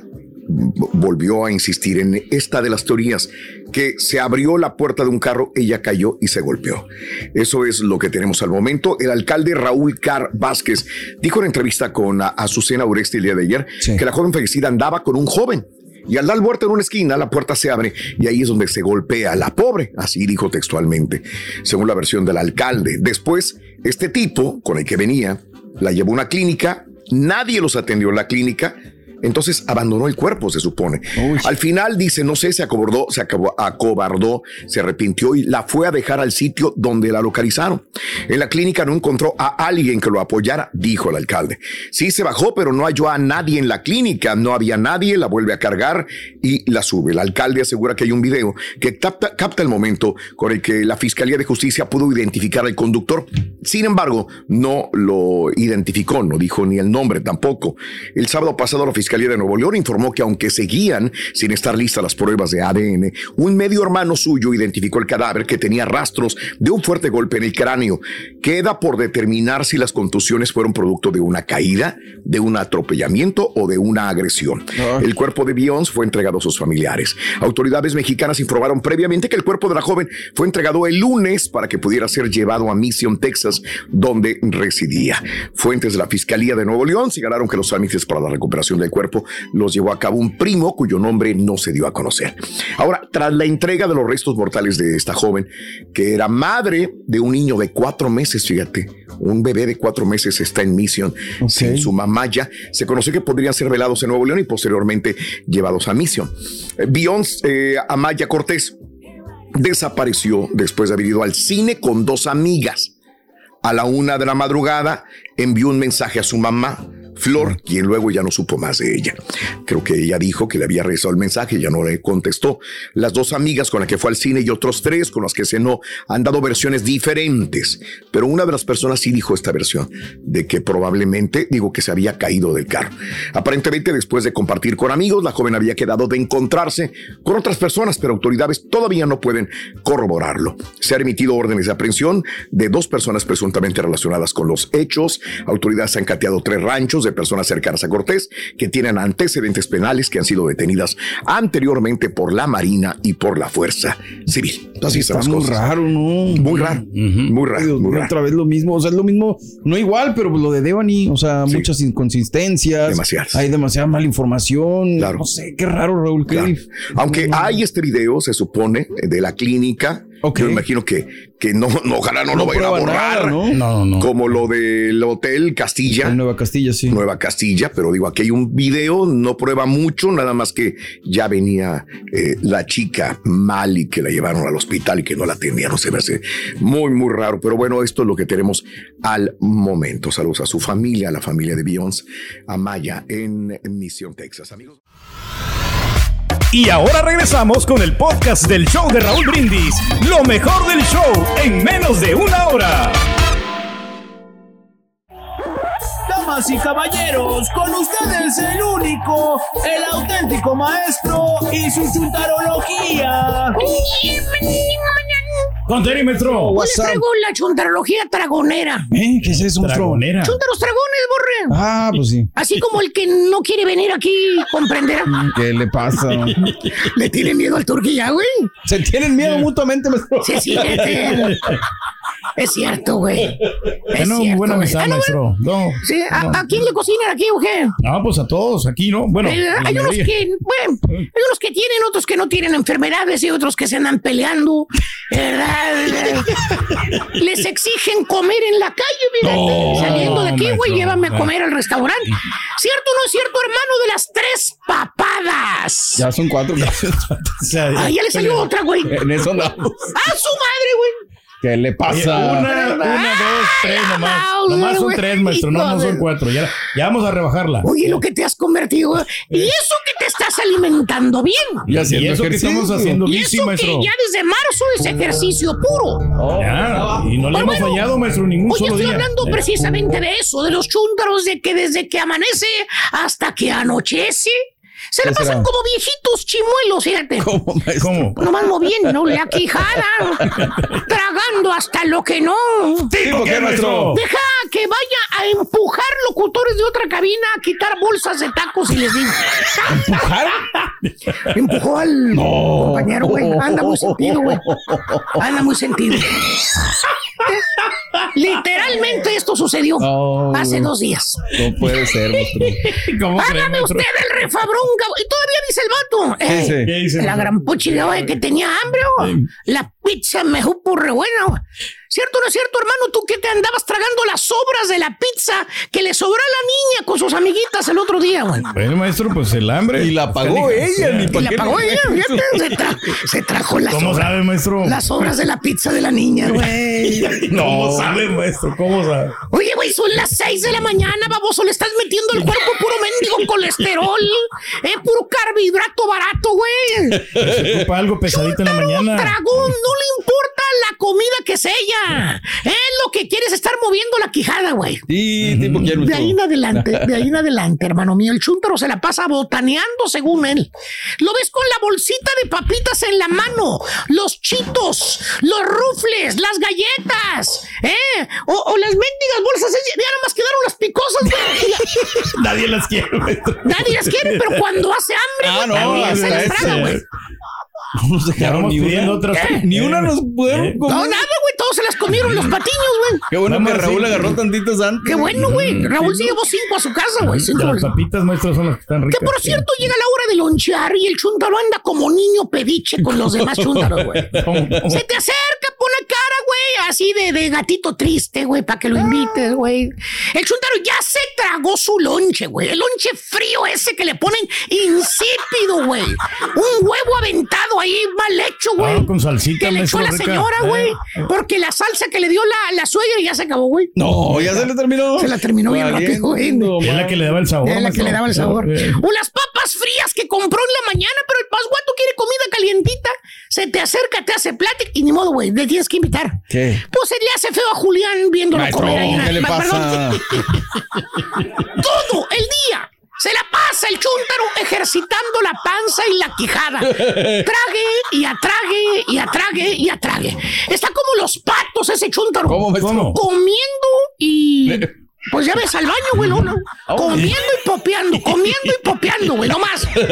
A: volvió a insistir en esta de las teorías, que se abrió la puerta de un carro, ella cayó y se golpeó. Eso es lo que tenemos al momento. El alcalde Raúl Car Vázquez dijo en entrevista con Azucena Uresti el día de ayer que la joven fallecida andaba con un joven. Y al dar vuelta en una esquina, la puerta se abre y ahí es donde se golpea a la pobre. Así dijo textualmente, según la versión del alcalde. Después, este tipo con el que venía la llevó a una clínica. Nadie los atendió en la clínica. Entonces abandonó el cuerpo, se supone. Al final dice, no sé, se acobardó, se acabó- acobardó, se arrepintió y la fue a dejar al sitio donde la localizaron. En la clínica no encontró a alguien que lo apoyara, dijo el alcalde. Sí se bajó, pero no halló a nadie en la clínica, no había nadie, la vuelve a cargar y la sube. El alcalde asegura que hay un video que capta, capta el momento con el que la Fiscalía de Justicia pudo identificar al conductor. Sin embargo, no lo identificó, no dijo ni el nombre tampoco. El sábado pasado la Fiscalía de Nuevo León informó que aunque seguían sin estar listas las pruebas de ADN, un medio hermano suyo identificó el cadáver que tenía rastros de un fuerte golpe en el cráneo. Queda por determinar si las contusiones fueron producto de una caída, de un atropellamiento o de una agresión. El cuerpo de Beyoncé fue entregado a sus familiares. Autoridades mexicanas informaron previamente que el cuerpo de la joven fue entregado el lunes para que pudiera ser llevado a Mission, Texas, donde residía. Fuentes de la Fiscalía de Nuevo León señalaron que los trámites para la recuperación del cuerpo los llevó a cabo un primo cuyo nombre no se dio a conocer. Ahora, tras la entrega de los restos mortales de esta joven, que era madre de un niño de cuatro meses, fíjate, un bebé de cuatro meses está en Mission sin su mamá ya, se conoció que podrían ser velados en Nuevo León y posteriormente llevados a Mission. Eh, Beyoncé eh, Amaya Cortés desapareció después de haber ido al cine con dos amigas. A la una de la madrugada envió un mensaje a su mamá Flor, quien luego ya no supo más de ella. Creo que ella dijo que le había regresado el mensaje, ya no le contestó. Las dos amigas con las que fue al cine y otros tres con las que cenó han dado versiones diferentes, pero una de las personas sí dijo esta versión, de que probablemente, digo que se había caído del carro. Aparentemente, después de compartir con amigos, la joven había quedado de encontrarse con otras personas, pero autoridades todavía no pueden corroborarlo. Se han emitido órdenes de aprehensión de dos personas presuntamente relacionadas con los hechos. Autoridades han cateado tres ranchos de personas cercanas a Cortés que tienen antecedentes penales que han sido detenidas anteriormente por la Marina y por la Fuerza Civil. Así están
E: Está
A: las
E: muy
A: cosas.
E: raro, ¿no?
A: Muy raro, muy raro,
E: Dios
A: muy
E: mío,
A: raro.
E: Otra vez lo mismo, o sea, es lo mismo, no igual, pero lo de Devani, o sea, muchas inconsistencias.
A: Demasiadas.
E: Hay demasiada mala información. No sé, qué raro, Raúl. qué
A: Claro. Aunque hay este video, se supone, de la clínica. Yo imagino que, que no, no, ojalá no,
E: No
A: lo vayan a borrar.
E: nada, ¿no?
C: No, no.
A: Como lo del Hotel Castilla.
E: Nueva Castilla, sí.
A: Nueva Castilla, pero digo, aquí hay un video, no prueba mucho, nada más que ya venía eh, la chica mal y que la llevaron al hospital y que no la atendieron. Se me hace muy, muy raro. Pero bueno, esto es lo que tenemos al momento. Saludos a su familia, a la familia de Beyoncé, a Maya en Misión, Texas. Amigos.
H: Y ahora regresamos con el podcast del show de Raúl Brindis. Lo mejor del show en menos de una hora.
B: Damas y caballeros, con ustedes el único, el auténtico maestro y su chuntarología.
C: Conteni, maestro.
J: Hoy les traigo la chuntarología dragonera.
E: ¿Eh? ¿Qué es eso, monstruo?
C: Dragonera.
J: Chuntaros dragones, borre.
E: Ah, pues sí.
J: Así como el que no quiere venir aquí, comprenderá.
E: ¿Qué le pasa?
J: Le tiene miedo al turquía, güey.
E: Se tienen miedo mutuamente, maestro.
J: Sí, sí, es, es cierto, güey. Es
C: Bueno,
J: cierto,
C: buena mesa,
J: Ah, no,
C: maestro. No.
J: Sí, ¿a, a quién le cocinan aquí, o qué?
C: No, pues a todos aquí, ¿no? Bueno,
J: Eh, hay unos que, bueno, hay unos que tienen, otros que no tienen enfermedades y otros que se andan peleando, ¿verdad? Les exigen comer en la calle, mira,
B: No,
J: saliendo de aquí, güey, llévame a comer al restaurante. ¿Cierto o no es cierto, hermano de las tres papadas?
E: Ya son cuatro.
J: Ah, ya le salió otra, güey.
E: En eso andamos.
J: ¡A su madre, güey!
E: ¿Qué le
C: Oye,
E: pasa?
C: una, una, dos, tres nomás. Nomás son tres, maestro, no, no son cuatro. Ya, ya vamos a rebajarla.
J: Oye, lo que te has convertido. güey. Y eso que te estás alimentando bien.
C: Y haciendo Y eso que ejercicio. estamos haciendo
J: Y
C: bici,
J: eso
C: maestro.
J: que ya desde marzo es ejercicio puro.
C: Ya, y no le
J: Pero
C: hemos
J: bueno,
C: fallado, maestro, ningún
J: Hoy
C: solo
J: estoy
C: día.
J: hablando
C: Eh.
J: precisamente de eso, de los chúntaros, de que desde que amanece hasta que anochece, se la pasan como viejitos chimuelos, fíjate.
C: ¿Cómo?
J: Nomás moviendo la quijada, tragando hasta lo que no.
C: ¿Tipo qué, maestro?
J: Deja que vaya a empujar locutores de otra cabina a quitar bolsas de tacos y les digo.
E: ¿Empujar?
J: Empujó al compañero, güey. Anda muy sentido, güey. Anda muy sentido. Literalmente esto sucedió hace dos días.
E: No puede ser.
C: ¿Cómo
J: Hágame usted el refabrón, cab- Y todavía dice el vato.
E: ¿Qué
J: eh,
E: dice? ¿Qué dice,
J: la
E: maestro?
J: gran puchiga, güey, que tenía hambre, oh. La pizza me supo re buena. oh. ¿Cierto o no es cierto, hermano? Tú que te andabas tragando las sobras de la pizza que le sobró a la niña con sus amiguitas el otro día, güey.
C: Bueno, maestro, pues el hambre.
E: Y la pagó ella, ni
J: Y
E: pa'
J: la
E: qué
J: pagó ella, fíjate, se, tra- se trajo las
C: ¿Cómo
J: sobras.
C: sabe, maestro?
J: Las sobras de la pizza de la niña, güey.
C: ¿Cómo sabe, maestro? ¿Cómo sabe?
J: Oye, güey, son las 6 de la mañana, baboso. Le estás metiendo al cuerpo puro mendigo colesterol. Eh, puro carbohidrato barato, güey.
C: Se ocupa algo pesadito en la mañana.
J: Dragón, no le importa comida que sea. Eh, lo que quiere es estar moviendo la quijada, güey.
E: Sí, tipo quiero.
J: De ahí en adelante, de ahí en adelante, hermano mío. El chúntaro se la pasa botaneando según él. Lo ves con la bolsita de papitas en la mano, los chitos, los rufles, las galletas, ¿eh? O, o las mendigas bolsas, ya nada más quedaron las picosas, güey.
C: Nadie las quiere, maestro.
J: Nadie las quiere, pero cuando hace hambre,
E: Ah,
J: güey,
E: no,
J: también se las traga, güey.
E: No nos dejaron
C: Vamos
E: ni una.
C: otras.
E: Ni una nos pudieron
C: Eh.
E: comer.
J: No, nada, güey, todos se las comieron los patiños, güey.
E: Qué bueno
C: Vamos
E: que. Raúl agarró tantitos antes.
J: Qué bueno, güey. Raúl se llevó cinco a su casa, güey. cinco
C: Las papitas, maestro, son las que están ricas.
J: Que por cierto llega la hora de lonchear y el chúntaro anda como niño pediche con los demás chúntaros, güey. Se te acerca, pone cara, güey, así de, de gatito triste, güey, para que lo invites, güey. El chuntaro ya se tragó su lonche, güey. El lonche frío ese que le ponen insípido, güey. Un huevo aventado ahí mal hecho, güey.
C: Ah, con salsita,
J: Que le echó a la
C: rica.
J: señora, güey.
C: Eh, eh.
J: Porque la salsa que le dio la, la suegra ya se acabó, güey.
E: No, ya se le terminó.
J: Se la terminó bien rápido, güey.
C: Es la que le daba el sabor.
J: Es la que le daba el sabor. O las papas frías que compró en la mañana, pero el pasguato quiere comida calientita. Se te acerca, te hace plática y ni modo, güey, le tienes que invitar.
E: ¿Qué?
J: Pues se le hace feo a Julián viéndolo
E: Maestro,
J: comer ahí.
E: ¿qué le pasa?
J: Todo el día se la pasa el chúntaro ejercitando la panza y la quijada. Trague y atrague y atrague y atrague. Está como los patos ese chúntaro.
E: ¿Cómo, maestro?
J: Comiendo y... Pues ya ves al baño, güey, no, no. Comiendo y popeando, comiendo y popeando, güey, no más. ¿Qué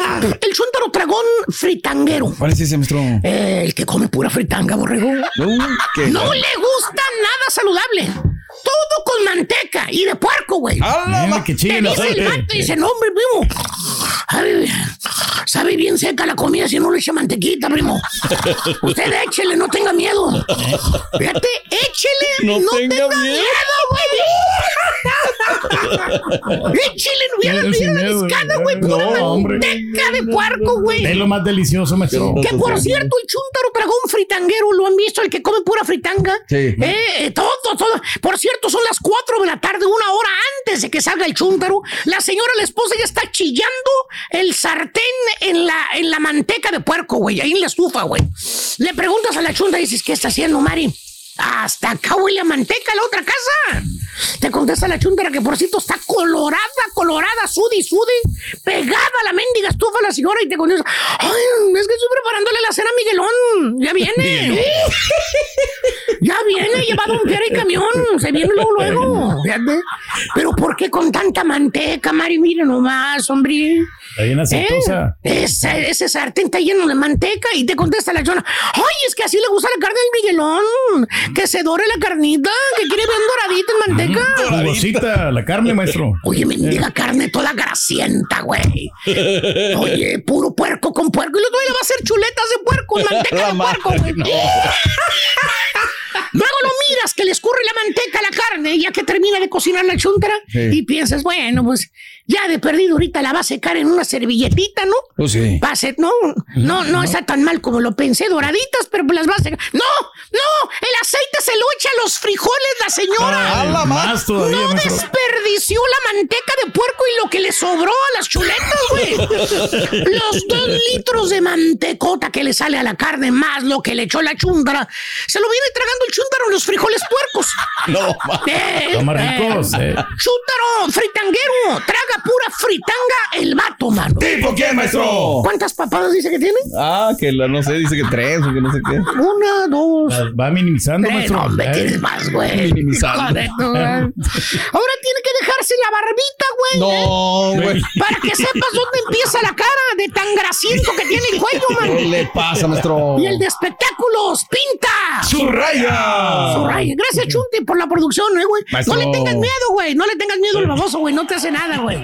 J: tal? El chúntaro tragón fritanguero.
E: ¿Cuál es ese, maestro?
J: Eh, el que come pura fritanga, borrego.
E: No, ¿qué?
J: No le gusta nada saludable. Con manteca y de puerco, güey.
C: Chile
J: Te
C: el
J: dice el vato y dice, no, hombre, primo. Sabe, sabe bien seca la comida si no le echa mantequita, primo. Usted échele, no tenga miedo. Fíjate, échele, no,
E: No tenga
J: tenga,
E: miedo.
J: miedo, güey. échele, no hubiera la
C: miedo,
J: discada, güey. Pura manteca de puerco, güey.
C: Es lo más delicioso, maestro.
J: Que por cierto, el chúntaro tragó un fritanguero, ¿lo han visto? El que come pura fritanga.
E: Sí.
J: Eh, eh, todo, todo. Por cierto, son las 4 de la tarde, una hora antes de que salga el chúntaro. La señora, la esposa, ya está chillando el sartén en la, en la manteca de puerco, güey, ahí en la estufa, güey. Le preguntas a la chunda y dices, ¿qué está haciendo, Mari? Hasta acá huele a manteca la otra casa. Te contesta la chúndara que por cierto está colorada, colorada, sudi, sudi, pegada a la mendiga estufa la señora y te contesta, ay, es que estoy preparándole la cena a Miguelón, ya viene. ya viene, lleva Don Pierre y camión, se viene luego, luego. Fíjate. Pero ¿por qué con tanta manteca, Mari? Mire nomás, hombre.
C: Está bien aceitosa.
J: Eh, ese, ese sartén está lleno de manteca y te contesta la chona. Ay, es que así le gusta la carne del Miguelón. Que se dore la carnita, que quiere bien doradita en manteca.
C: Jugosita, la carne, maestro.
J: Oye, mendiga carne toda grasienta, güey. Oye, puro puerco con puerco. Y luego le va a hacer chuletas de puerco, manteca de puerco, güey. Luego lo miras que le escurre la manteca a la carne, ya que termina de cocinar la chuntara,
E: Sí.
J: y piensas, bueno, pues ya de perdido ahorita la va a secar en una servilletita, ¿no?
E: Pues sí.
J: Va a ser- no, no, no está tan mal como lo pensé, doraditas, pero pues las va a secar. ¡No! ¡No! El aceite se lo echa a los frijoles la señora.
C: Ay, más todavía,
J: no desperdició la manteca de puerco y lo que le sobró a las chuletas, güey. Los dos litros de mantecota que le sale a la carne, más lo que le echó la chúndara, se lo viene tragando el chúndaro en los frijoles puercos.
E: No,
J: Eh,
C: más ricos, eh.
J: Chúndaro, fritanguero, traga pura fritanga el vato, mano.
E: ¿Tipo qué, maestro?
J: ¿Cuántas papadas dice que tiene?
E: Ah, que la, no sé, dice que tres o que no sé qué.
J: Una, dos.
C: Va minimizando,
J: tres.
C: maestro.
J: No,
C: Eh.
J: tienes más, güey.
E: Minimizando.
J: Correcto, güey. Ahora tiene que dejarse la barbita, güey.
E: No, güey.
J: Para que sepas dónde empieza la cara de tan grasiento que tiene el cuello,
E: ¿Qué
J: man.
E: le pasa, maestro?
J: Y el de espectáculos, pinta.
E: ¡Su raya!
J: Su raya. Gracias, Chunti, por la producción, ¿eh, güey.
E: Maestro.
J: No le tengas miedo, güey. No le tengas miedo al baboso, güey. No te hace nada, güey.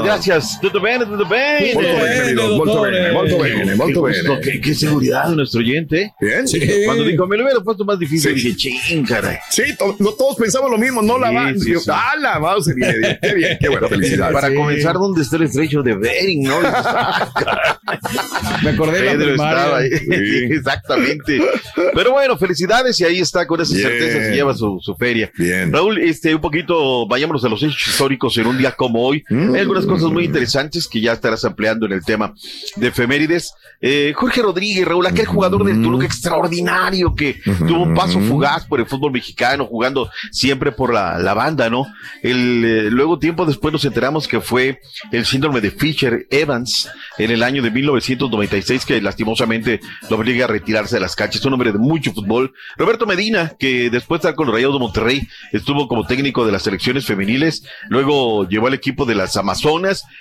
K: Gracias. Tutto bene, tutto bene.
A: Molto bene, molto bene, molto bene, molto
K: Qué gusto,
A: bene.
K: Qué, qué seguridad de nuestro oyente.
A: Bien.
K: Sí. Cuando dijo, me lo hubiera puesto más difícil, dije, ching, caray.
A: Sí, to- no todos pensamos lo mismo, no la
K: Sí,
A: van.
K: sí, sí.
A: Ah, la vamos, qué bien, qué bien, qué bueno, felicidades.
K: Para comenzar, ¿dónde está el estrecho de Bering, no?
E: Me acordé de la
K: Pedro
E: primaria.
K: ahí. Exactamente. Pero bueno, felicidades y ahí está con esa
A: Bien.
K: certeza se lleva su, su feria.
A: Bien.
K: Raúl, este, un poquito, vayámonos a los hechos históricos en un día como hoy.
A: Mm.
K: Hay algunas cosas muy interesantes que ya estarás ampliando en el tema de efemérides. Eh, Jorge Rodríguez, Raúl, aquel jugador del Toluca extraordinario que tuvo un paso fugaz por el fútbol mexicano, jugando siempre por la, la banda, ¿no? El, eh, luego, tiempo después, nos enteramos que fue el síndrome de Fisher Evans en el año de 1996, que lastimosamente lo obliga a retirarse de las canchas. Un hombre de mucho fútbol. Roberto Medina, que después de estar con los Rayados de Monterrey, estuvo como técnico de las selecciones femeniles, luego llevó al equipo de las Amazonas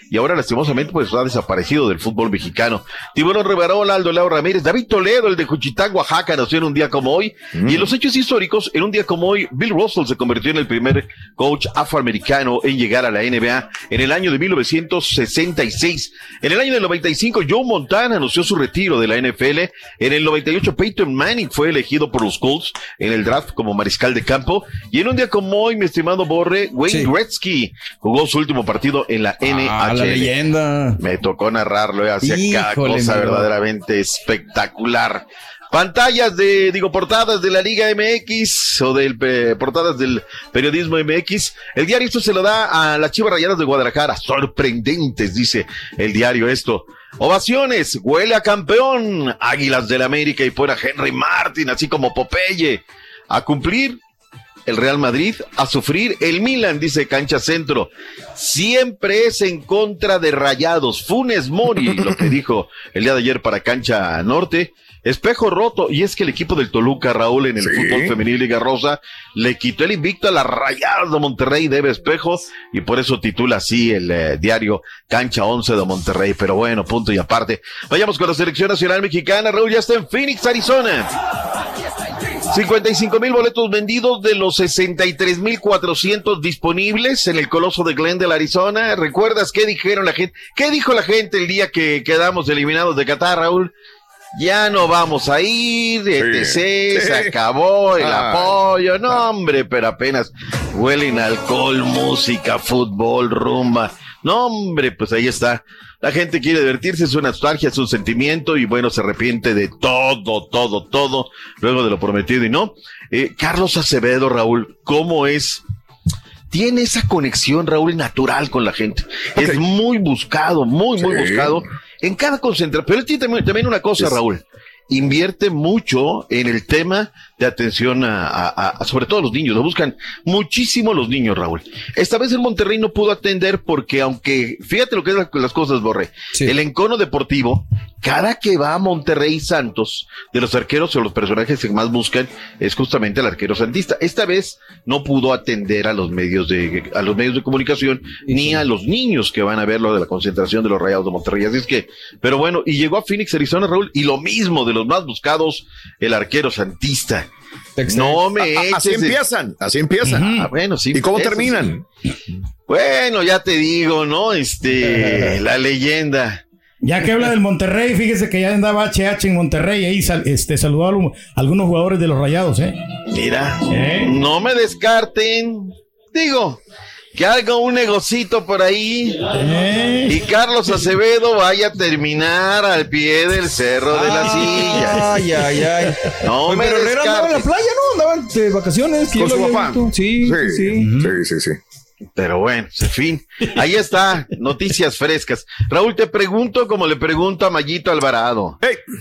K: y ahora lastimosamente pues ha desaparecido del fútbol mexicano. Tiburón Rivarola, Aldo Leo Ramírez, David Toledo, el de Juchitán, Oaxaca, nació en un día como hoy. Y en los hechos históricos, en un día como hoy, Bill Russell se convirtió en el primer coach afroamericano en llegar a la NBA en el año de 1966. En el año del 95, Joe Montana anunció su retiro de la NFL. En el 98, Peyton Manning fue elegido por los Colts en el draft como mariscal de campo. Y en un día como hoy, mi estimado Borre, Wayne Gretzky jugó su último partido en la NHL.
E: Ah, la leyenda.
K: Me tocó narrarlo, eh, hacía cada cosa verdaderamente espectacular. Pantallas de, digo, portadas de la Liga MX o del eh, portadas del periodismo MX. El diario esto se lo da a las Chivas Rayadas de Guadalajara. Sorprendentes, dice el diario esto. Ovaciones, huele a campeón. Águilas del América y fuera Henry Martin, así como Popeye. A cumplir el Real Madrid, a sufrir el Milan, dice Cancha Centro. Siempre es en contra de Rayados. Funes Mori, lo que dijo el día de ayer para Cancha Norte. Espejo roto, y es que el equipo del Toluca, Raúl, en el fútbol femenil Liga Rosa, le quitó el invicto a las Rayadas de Monterrey, debe espejo, y por eso titula así el eh, diario Cancha 11 de Monterrey. Pero bueno, punto y aparte. Vayamos con la selección nacional mexicana, Raúl ya está en Phoenix, Arizona. 55 mil boletos vendidos de los 63 mil 400 disponibles en el Coloso de Glendale, Arizona. ¿Recuerdas qué dijeron la gente? ¿Qué dijo la gente el día que quedamos eliminados de Qatar, Raúl? Ya no vamos a ir, etc.
A: sí.
K: Se acabó el
A: Ay.
K: apoyo. No, hombre, pero apenas huelen alcohol, música, fútbol, rumba. No, hombre, pues ahí está. La gente quiere divertirse, es una nostalgia, es un sentimiento y bueno, se arrepiente de todo, todo, todo, luego de lo prometido y no. Eh, Carlos Acevedo, Raúl, ¿cómo es? Tiene esa conexión, Raúl, natural con la gente. Es muy buscado, muy, muy buscado en cada concentración. Pero él tiene también, también una cosa, Raúl. Invierte mucho en el tema de atención a, a- a- sobre todo a los niños. Lo buscan muchísimo los niños, Raúl. Esta vez el Monterrey no pudo atender porque aunque, fíjate lo que es la- las cosas, Borre. El encono deportivo, cada que va a Monterrey Santos, de los arqueros o los personajes que más buscan, es justamente el arquero santista. Esta vez no pudo atender a los medios de, a los medios de comunicación, ni a los niños que van a ver lo de la concentración de los rayados de Monterrey. Así es que, pero bueno, y llegó a Phoenix, Arizona, Raúl, y lo mismo de los más buscados, el arquero santista. No me
A: A- así empiezan, así empiezan.
K: Ah, bueno, sí.
A: ¿Y cómo
K: eso
A: terminan?
K: sí. Bueno, ya te digo, ¿no? Este, la leyenda.
C: Ya que habla del Monterrey, fíjese que ya andaba HH en Monterrey, ahí sal- este, saludó a lo- algunos jugadores de los rayados, ¿eh?
K: Mira, no me descarten. Digo, que haga un negocito por ahí y Carlos Acevedo vaya a terminar al pie del cerro de la silla.
E: Ay, ay, ay.
K: No
E: Oye,
K: me
E: pero Herrera andaba en la playa, ¿no? Andaban de vacaciones.
K: Con su papá.
E: sí, sí. Sí,
A: sí, sí.
K: Pero bueno, en fin, ahí está, noticias frescas. Raúl, te pregunto como le pregunto a Mayito Alvarado.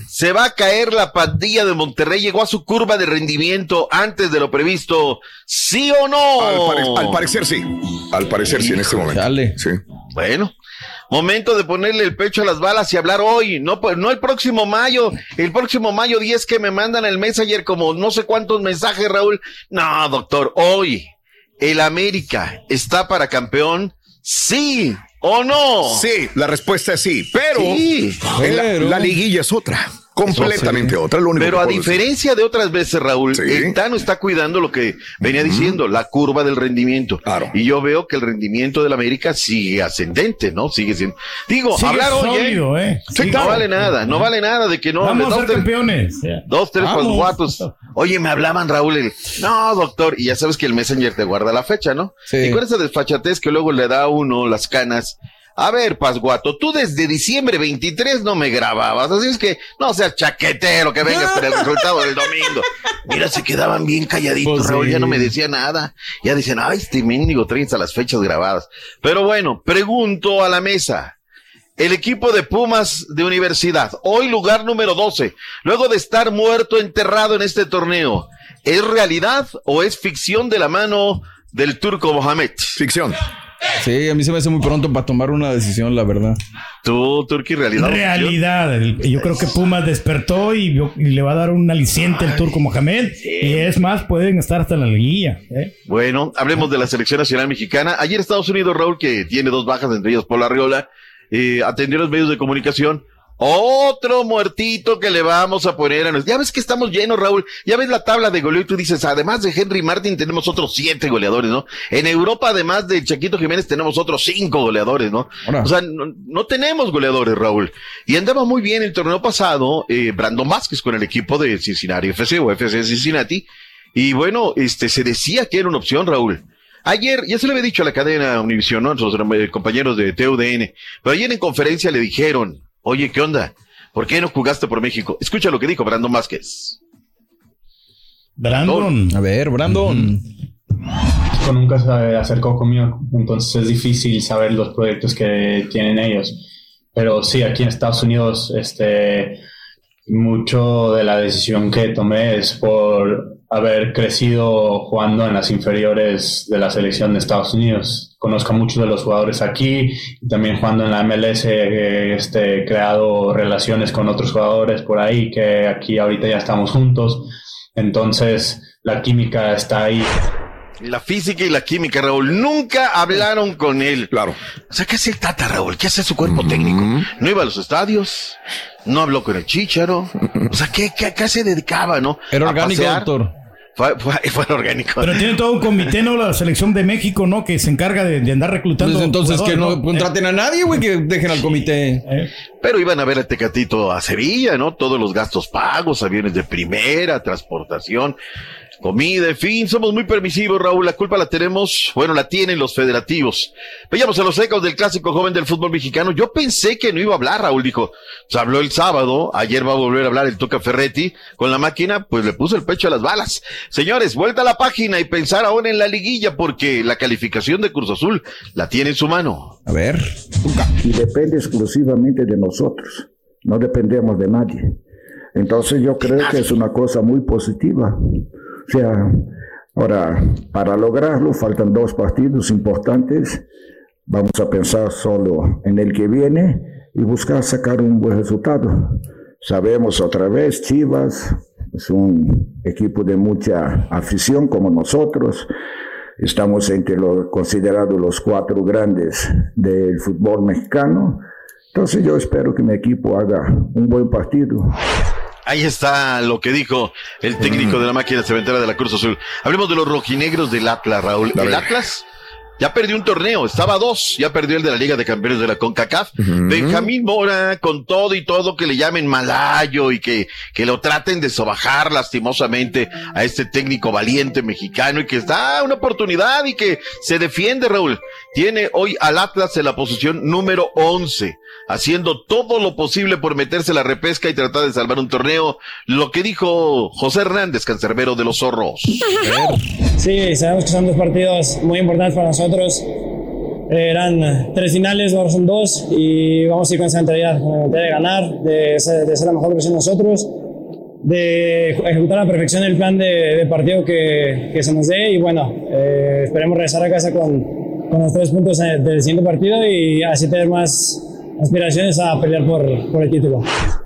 K: ¿Se va a caer la pandilla de Monterrey? ¿Llegó a su curva de rendimiento antes de lo previsto? ¿Sí o no?
A: Al, pare- al parecer sí. Al parecer sí en este momento. Sí.
K: Bueno, momento de ponerle el pecho a las balas y hablar hoy, no, pues, no el próximo mayo, el próximo mayo 10 que me mandan el Messenger como no sé cuántos mensajes, Raúl. No, doctor, hoy el América está para campeón, sí o no.
A: Sí, la respuesta es sí, pero,
K: Sí,
A: La, liguilla es otra. Completamente otra, lo único
K: Pero
A: que
K: a
A: decir.
K: diferencia de otras veces, Raúl, el Tano está cuidando lo que venía diciendo, la curva del rendimiento. Y yo veo que el rendimiento del América sigue ascendente, ¿no? Sigue siendo. Digo,
C: Sigue
K: hablar hoy,
C: sólido,
K: ¿eh?
C: ¿eh?
K: Sí,
C: Sí,
K: no
C: claro.
K: vale nada, no vale nada de que no.
C: Vamos
K: dos,
C: a ser
K: tres-
C: campeones.
K: Dos, tres
C: Vamos.
K: pasguatos. Oye, me hablaban, Raúl, el, no, doctor, y ya sabes que el Messenger te guarda la fecha, ¿no? Y con esa desfachatez que luego le da a uno las canas. A ver, Pasguato, tú desde diciembre 23 no me grababas, así es que no seas chaquetero que vengas para el resultado del domingo. Mira, se quedaban bien calladitos,
L: Pues
K: Raúl,
L: sí.
K: ya no me decía nada. Ya dicen, ay, este mendigo trae hasta las fechas grabadas. Pero bueno, pregunto a la mesa. El equipo de Pumas de universidad, hoy lugar número 12, luego de estar muerto enterrado en este torneo, ¿es realidad o es ficción de la mano del turco Mohamed?
A: Ficción.
E: Sí, a mí se me hace muy pronto para tomar una decisión, la verdad.
K: ¿Tú, Turki, realidad?
C: Realidad. Yo creo que Pumas despertó y, vio- y le va a dar un aliciente el turco Mohamed. Y es más, pueden estar hasta la liguilla. ¿eh?
K: Bueno, hablemos de la selección nacional mexicana. Ayer Estados Unidos, Raúl, que tiene dos bajas, entre ellas Paul Arriola, eh, atendió a los medios de comunicación. Otro muertito que le vamos a poner a nuestro. Ya ves que estamos llenos, Raúl. Ya ves la tabla de goleo y tú dices, además de Henry Martin, tenemos otros siete goleadores, ¿no? En Europa, además de Chaquito Jiménez, tenemos otros cinco goleadores, ¿no? O sea, no, no tenemos goleadores, Raúl. Y andaba muy bien el torneo pasado, eh, Brandon Vázquez con el equipo de Cincinnati FC o FC Cincinnati. Y bueno, este, se decía que era una opción, Raúl. Ayer, ya se le había dicho a la cadena Univision, ¿no? A sus eh, compañeros de TUDN, pero ayer en conferencia le dijeron, oye, ¿qué onda? ¿Por qué no jugaste por México? Escucha lo que dijo Brandon Vázquez.
C: Brandon.
E: A ver, Brandon.
L: México nunca se acercó conmigo, entonces es difícil saber los proyectos que tienen ellos. Pero sí, aquí en Estados Unidos, este, mucho de la decisión que tomé es por haber crecido jugando en las inferiores de la selección de Estados Unidos. Conozco a muchos de los jugadores aquí y también jugando en la MLS he este, creado relaciones con otros jugadores por ahí que aquí ahorita ya estamos juntos. Entonces la química está ahí.
K: La física y la química, Raúl, nunca hablaron con él. Claro. O sea, ¿qué hace el Tata, Raúl? ¿Qué hace su cuerpo técnico? No iba a los estadios, no habló con el Chicharo. O sea, ¿qué, qué, qué se dedicaba, no?
E: Era orgánico, doctor.
K: Fue, fue, fue orgánico.
C: Pero tiene todo un comité, ¿no? La selección de México, ¿no? Que se encarga de, de andar reclutando.
E: Pues entonces que no contraten a nadie, güey, que dejen al comité.
K: Pero iban a ver a Tecatito a Sevilla, ¿no? Todos los gastos pagos, aviones de primera, transportación, comida, en fin, somos muy permisivos, Raúl. La culpa la tenemos, bueno, la tienen los federativos. Veíamos a los ecos del clásico joven del fútbol mexicano. Yo pensé que no iba a hablar, Raúl dijo. Se habló el sábado, ayer va a volver a hablar el Toca Ferretti con la máquina, pues le puso el pecho a las balas. Señores, vuelta a la página y pensar ahora en la liguilla, porque la calificación de Cruz Azul la tiene en su mano.
E: A ver.
M: y depende exclusivamente de nosotros. No dependemos de nadie. Entonces yo creo que es una cosa muy positiva. Sea, ahora, para lograrlo faltan dos partidos importantes. Vamos a pensar solo en el que viene y buscar sacar un buen resultado. Sabemos otra vez, Chivas es un equipo de mucha afición como nosotros. Estamos entre los considerados los cuatro grandes del fútbol mexicano. Entonces yo espero que mi equipo haga un buen partido.
K: Ahí está lo que dijo el técnico de la máquina cementera de la Cruz Azul. Hablemos de los rojinegros del Atlas, Raúl. El. Atlas ya perdió un torneo, estaba dos, ya perdió el de la Liga de Campeones de la CONCACAF. Benjamín Mora, con todo y todo que le llamen malayo y que, que lo traten de sobajar lastimosamente a este técnico valiente mexicano y que da una oportunidad y que se defiende, Raúl. Tiene hoy al Atlas en la posición número 11, haciendo todo lo posible por meterse a la repesca y tratar de salvar un torneo. Lo que dijo José Hernández, cancerbero de los zorros.
N: Sí, sabemos que son dos partidos muy importantes para nosotros. Eh, eran tres finales, ahora son dos y vamos a ir con esa mentalidad, con la mentalidad de ganar, de ser, de ser la mejor versión de nosotros, de ejecutar a la perfección el plan de, de partido que, que se nos dé y bueno, eh, esperemos regresar a casa con, con los tres puntos eh, del siguiente partido y así tener más aspiraciones a pelear por, por el título.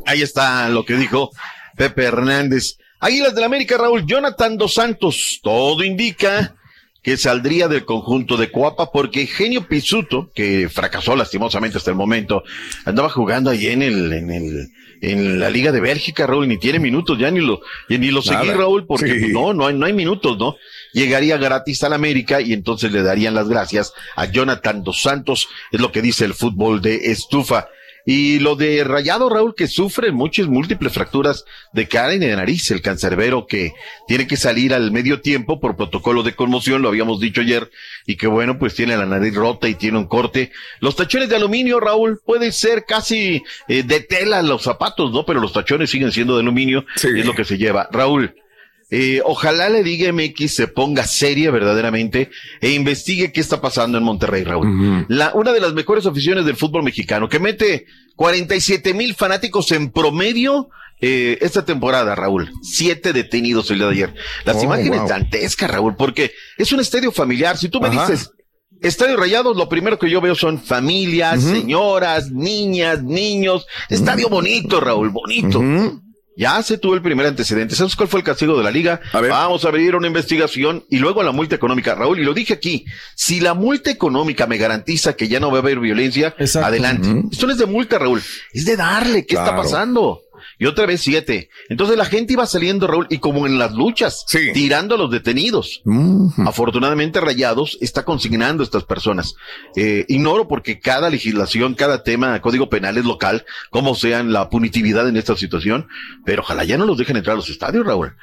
K: Ahí está lo que dijo Pepe Hernández. Águilas del América, Raúl, Jonathan Dos Santos. Todo indica que saldría del conjunto de Coapa porque Genio Pisuto, que fracasó lastimosamente hasta el momento, andaba jugando ahí en el, en el, en la Liga de Bélgica, Raúl, ni tiene minutos, ya ni lo, ni lo seguí. Raúl, porque
O: Sí.
K: pues, no, no hay, no hay minutos, ¿no? Llegaría gratis al América y entonces le darían las gracias a Jonathan Dos Santos, es lo que dice el fútbol de estufa. Y lo de Rayado Raúl que sufre muchas múltiples fracturas de cara y de nariz, el cancerbero que tiene que salir al medio tiempo por protocolo de conmoción, lo habíamos dicho ayer, y que bueno, pues tiene la nariz rota y tiene un corte. Los tachones de aluminio, Raúl, puede ser casi eh, de tela los zapatos, ¿no? Pero los tachones siguen siendo de aluminio, y es lo que se lleva. Raúl, eh, ojalá la Liga MX se ponga seria verdaderamente e investigue qué está pasando en Monterrey, Raúl. La, una de las mejores aficiones del fútbol mexicano, que mete 47 mil fanáticos en promedio eh, esta temporada, Raúl. Siete detenidos el día de ayer. Las
O: Oh,
K: imágenes
O: wow.
K: dantescas, Raúl, porque es un estadio familiar. Si tú me
O: Ajá.
K: dices, Estadio Rayados, lo primero que yo veo son familias, señoras, niñas, niños. Estadio bonito, Raúl, bonito. Ya se tuvo el primer antecedente. ¿Sabes cuál fue el castigo de la liga? Vamos a abrir una investigación y luego la multa económica. Raúl, y lo dije aquí, si la multa económica me garantiza que ya no va a haber violencia, adelante. Esto no es de multa, Raúl, es de darle. ¿Qué está pasando? Y otra vez siete. Entonces la gente iba saliendo, Raúl, y como en las luchas, tirando a los detenidos. Afortunadamente Rayados está consignando a estas personas. Eh, ignoro porque cada legislación, cada tema, código penal es local, como sean la punitividad en esta situación, pero ojalá ya no los dejen entrar a los estadios, Raúl.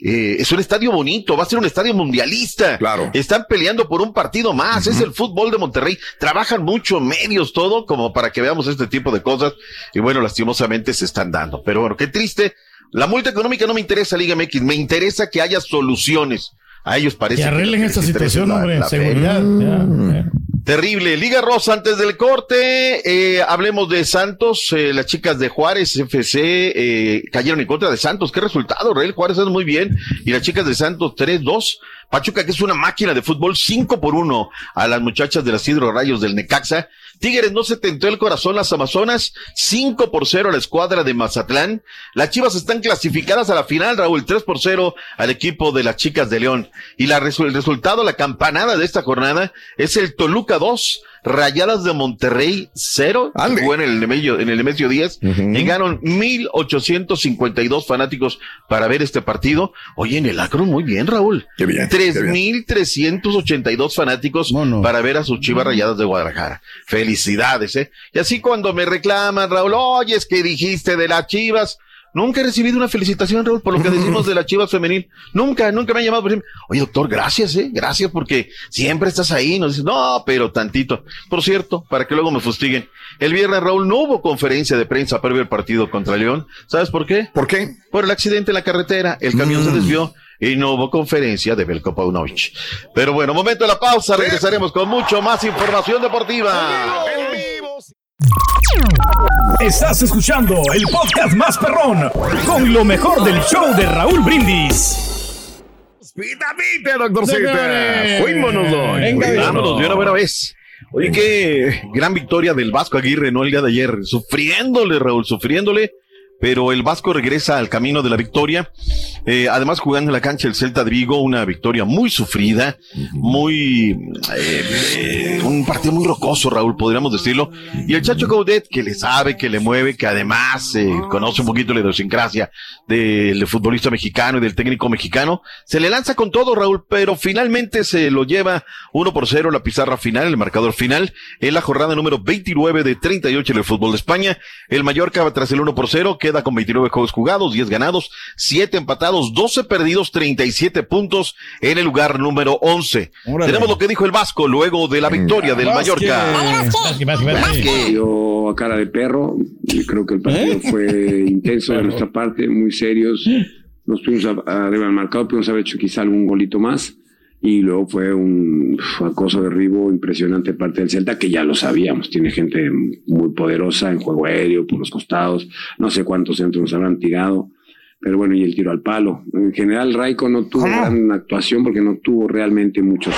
K: Eh, es un estadio bonito, va a ser un estadio mundialista. Claro. Están peleando por un partido más, es el fútbol de Monterrey. Trabajan mucho, medios, todo, como para que veamos este tipo de cosas. Y bueno, lastimosamente se están dando. Pero bueno, qué triste. La multa económica no me interesa, Liga MX, me interesa que haya soluciones. A ellos parece
C: Que arreglen
K: lo
C: esta situación,
K: la-
C: hombre.
K: la
C: seguridad.
K: feria.
C: ya, ya.
K: Terrible. Liga Rosa, antes del corte, eh, hablemos de Santos. eh, las chicas de Juárez FC eh, cayeron en contra de Santos. ¿Qué resultado, Real? Juárez es muy bien. Y las chicas de Santos 3-2. Pachuca, que es una máquina de fútbol, 5 por 1 a las muchachas de las Hidro Rayos del Necaxa. Tigres no se tentó el corazón las Amazonas, 5 por 0 a la escuadra de Mazatlán. Las Chivas están clasificadas a la final, Raúl, 3 por 0 al equipo de las chicas de León. Y el resultado, la campanada de esta jornada es el Toluca 2, Rayadas de Monterrey 0. Jugó en el Nemesio, en el Nemesio 10. Llegaron 1852 fanáticos para ver este partido. Oye, en el Akron muy bien, Raúl.
O: Qué bien.
K: 3.382 fanáticos para ver a sus chivas rayadas de Guadalajara. Felicidades, ¿eh? Y así cuando me reclaman, Raúl, oye, es que dijiste de las chivas. Nunca he recibido una felicitación, Raúl, por lo que decimos de las chivas femenil. Nunca, nunca me han llamado por ejemplo, oye, doctor, gracias, eh, gracias porque siempre estás ahí. Nos dices, no, pero tantito. Por cierto, para que luego me fustiguen. El viernes, Raúl, no hubo conferencia de prensa previo al partido contra León. ¿Sabes por qué?
O: ¿Por qué?
K: Por el accidente en la carretera. El camión se desvió y no hubo conferencia de Belko Paunovic. Pero bueno, momento de la pausa. Regresaremos con mucho más información deportiva.
H: Estás escuchando el podcast más perrón con lo mejor del show de Raúl Brindis.
O: Pita, pita, doctorcita. Fuímonos, don.
K: Vámonos de una buena vez. Oye, qué gran victoria del Vasco Aguirre, ¿no? El día de ayer. Sufriéndole, Raúl, sufriéndole. Pero el Vasco regresa al camino de la victoria. Eh, además, jugando en la cancha el Celta de Vigo, una victoria muy sufrida, muy. eh, eh, un partido muy rocoso, Raúl, podríamos decirlo. Y el Chacho Gaudet, que le sabe, que le mueve, que además eh, conoce un poquito la idiosincrasia del futbolista mexicano y del técnico mexicano, se le lanza con todo, Raúl, pero finalmente se lo lleva uno por cero la pizarra final, el marcador final, en la jornada número 29 de 38 en el fútbol de España. El Mallorca tras el 1 por 0 queda con 29 juegos jugados, 10 ganados, 7 empatados, 12 perdidos, 37 puntos en el lugar número 11. Tenemos lo que dijo el Vasco luego de la victoria del Mallorca.
P: Yo a cara de perro, y creo que el partido fue intenso de nuestra parte, muy serios. Nos fuimos a- arriba del marcador, pudimos haber hecho quizá algún golito más. Y luego fue un acoso derribo impresionante de parte del Celta, que ya lo sabíamos. Tiene gente muy poderosa en juego aéreo, por los costados. No sé cuántos centros nos habrán tirado. Pero bueno, y el tiro al palo. En general, Raico no tuvo gran actuación porque no tuvo realmente muchos.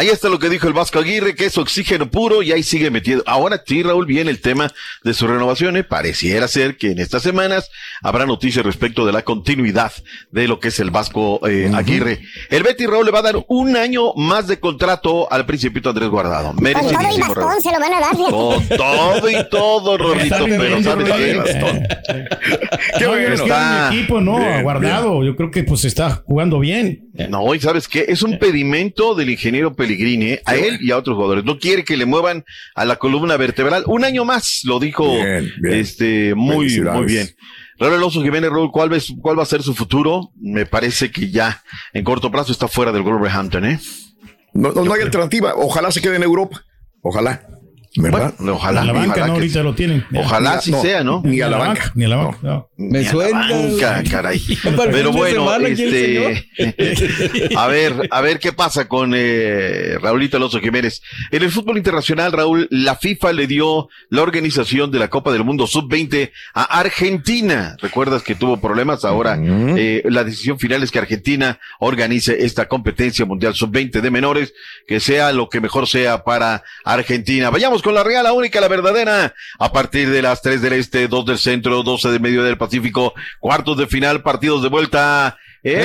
K: Ahí está lo que dijo el Vasco Aguirre, que es oxígeno puro y ahí sigue metido. Ahora sí, Raúl, viene el tema de sus renovaciones. Pareciera ser que en estas semanas habrá noticias respecto de la continuidad de lo que es el Vasco eh, Aguirre. El Betty Raúl le va a dar un año más de contrato al Principito Andrés Guardado.
D: Con todo y
K: Merecidísimo, Raúl.
D: bastón se lo van a dar. fíjate.
K: Con todo y todo, Rorrito, pero ¿sabes qué?
C: Qué bueno.
K: Está-
C: equipo, ¿no?
K: Bien,
C: Guardado. Yo creo que pues está jugando bien.
K: No, y sabes qué, es un pedimento del ingeniero Pellegrini ¿eh? a él y a otros jugadores. No quiere que le muevan a la columna vertebral. Un año más, lo dijo este muy, muy bien. Raúl Alonso Jiménez, Raúl, ¿cuál, ves- ¿cuál va a ser su futuro? Me parece que ya en corto plazo está fuera del Wolverhampton, ¿eh?
O: No, no, no hay alternativa. Ojalá se quede en Europa. Ojalá. ¿Verdad?
K: Bueno, ojalá.
C: En la banca,
K: ojalá
C: ¿no?
K: que
C: Ahorita
K: sí.
C: lo tienen.
K: Ojalá así
O: no,
K: sea, ¿no?
O: Ni a la banca.
C: Ni a la banca. no.
E: Me suena.
K: banca, caray. Pero bueno, este, a ver, a ver qué pasa con eh, Raulito Alonso Jiménez. En el fútbol internacional, Raúl, la FIFA le dio la organización de la Copa del Mundo Sub-20 a Argentina. ¿Recuerdas que tuvo problemas? Ahora, eh, la decisión final es que Argentina organice esta competencia mundial Sub-20 de menores, que sea lo que mejor sea para Argentina. Vayamos con la Real, la única, la verdadera, a partir de las 3 del Este, 2 del Centro, 12 del Medio del Pacífico, cuartos de final, partidos de vuelta.
C: El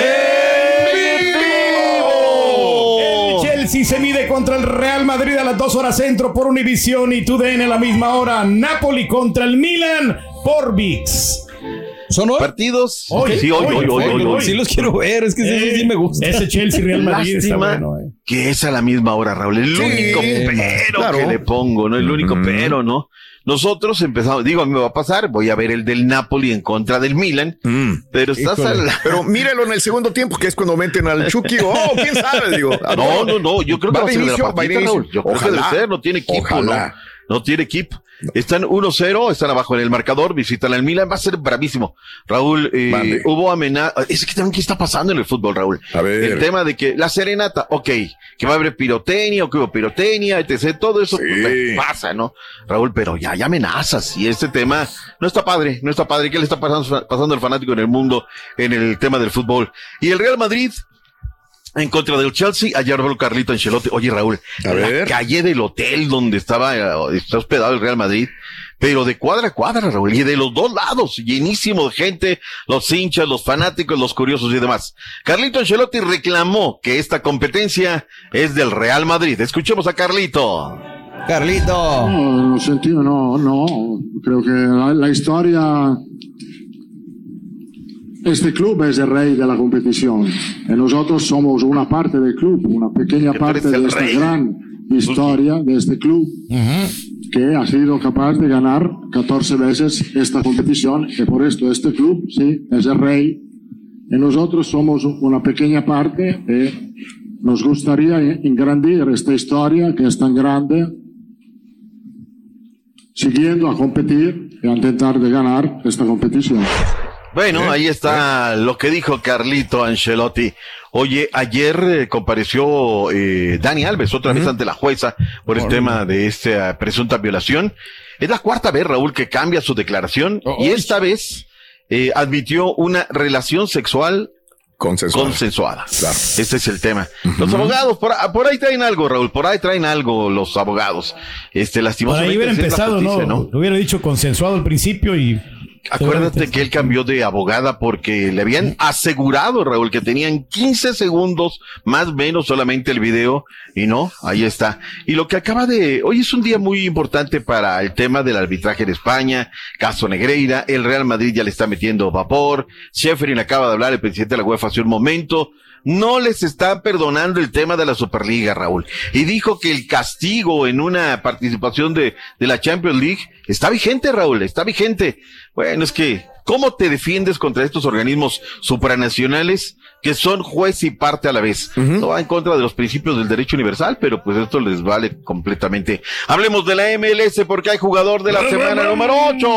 C: Chelsea se mide contra el Real Madrid a las 2 horas centro por Univision y TUDN a la misma hora. Napoli contra el Milan por VIX.
E: ¿Son hoy?
K: Partidos.
C: Hoy,
K: sí, hoy, hoy, hoy, hoy, hoy.
E: Sí los quiero ver, es que sí, sí me gusta.
C: Ese Chelsea Real Madrid está bueno, eh.
K: que es a la misma hora, Raúl. El
O: Sí,
K: único pero
O: claro.
K: que le pongo, ¿no? El único pero, ¿no? Nosotros empezamos, digo, a mí me va a pasar, voy a ver el del Napoli en contra del Milan, pero estás al...
O: Pero mírelo en el segundo tiempo, que es cuando meten al Chucky. Oh, quién sabe, digo.
K: No, no, no, yo creo que va a ser de la
O: inicio.
K: Raúl. Yo creo que
O: Ojalá.
K: debe ser, no tiene equipo,
O: Ojalá.
K: ¿no? No tiene equipo. Están 1-0, están abajo en el marcador, visitan al Milan, va a ser bravísimo. Raúl, eh, hubo amenaza, es que también qué está pasando en el fútbol, Raúl.
O: A ver.
K: El tema de que la serenata, ok, que va a haber pirotecnia, o que hubo pirotecnia, etc., todo eso
O: Sí.
K: pues, pasa, ¿no? Raúl, pero ya hay amenazas y este tema no está padre, no está padre. ¿Qué le está pasando, pasando al fanático en el mundo en el tema del fútbol? Y el Real Madrid, en contra del Chelsea, ayer habló Carlito Ancelotti. Oye, Raúl,
O: A
K: en la
O: ver.
K: calle del hotel donde estaba, eh, está hospedado el Real Madrid, pero de cuadra a cuadra, Raúl, y de los dos lados, llenísimo de gente, los hinchas, los fanáticos, los curiosos y demás. Carlito Ancelotti reclamó que esta competencia es del Real Madrid. Escuchemos a Carlito.
E: Carlito.
Q: No, sentido no, no. Creo que la, la historia. Este club es el rey de la competición. Y nosotros somos una parte del club, una pequeña parte de esta
K: rey.
Q: gran historia de este club que ha sido capaz de ganar 14 veces esta competición. Y por esto este club, sí, es el rey. Y nosotros somos una pequeña parte. Y nos gustaría engrandir esta historia que es tan grande siguiendo a competir y a intentar de ganar esta competición.
K: Bueno, ahí está lo que dijo Carlito Ancelotti. Oye, ayer eh, compareció eh, Dani Alves otra vez ante la jueza por el tema de esta presunta violación. Es la cuarta vez, Raúl, que cambia su declaración y esta vez eh, admitió una relación sexual
O: Consensuada.
K: consensuada. Este es el tema. Los abogados, por, ah, por ahí traen algo, Raúl, por ahí traen algo los abogados. Este,
C: Por
K: lastimosamente.
C: ahí hubiera empezado, ¿no?
K: justicia,
C: Lo hubiera dicho consensuado al principio y.
K: Acuérdate que él cambió de abogada porque le habían asegurado, Raúl, que tenían 15 segundos más o menos solamente el video y no, ahí está. Y lo que acaba de, hoy es un día muy importante para el tema del arbitraje en España, caso Negreira, el Real Madrid ya le está metiendo vapor, Sheffield acaba de hablar, el presidente de la UEFA hace un momento, no les está perdonando el tema de la Superliga, Raúl. Y dijo que el castigo en una participación de, de la Champions League está vigente, Raúl, está vigente. Bueno, es que, ¿cómo te defiendes contra estos organismos supranacionales que son juez y parte a la vez? No va en contra de los principios del derecho universal, pero pues esto les vale completamente. Hablemos de la MLS porque hay jugador de la semana número 8.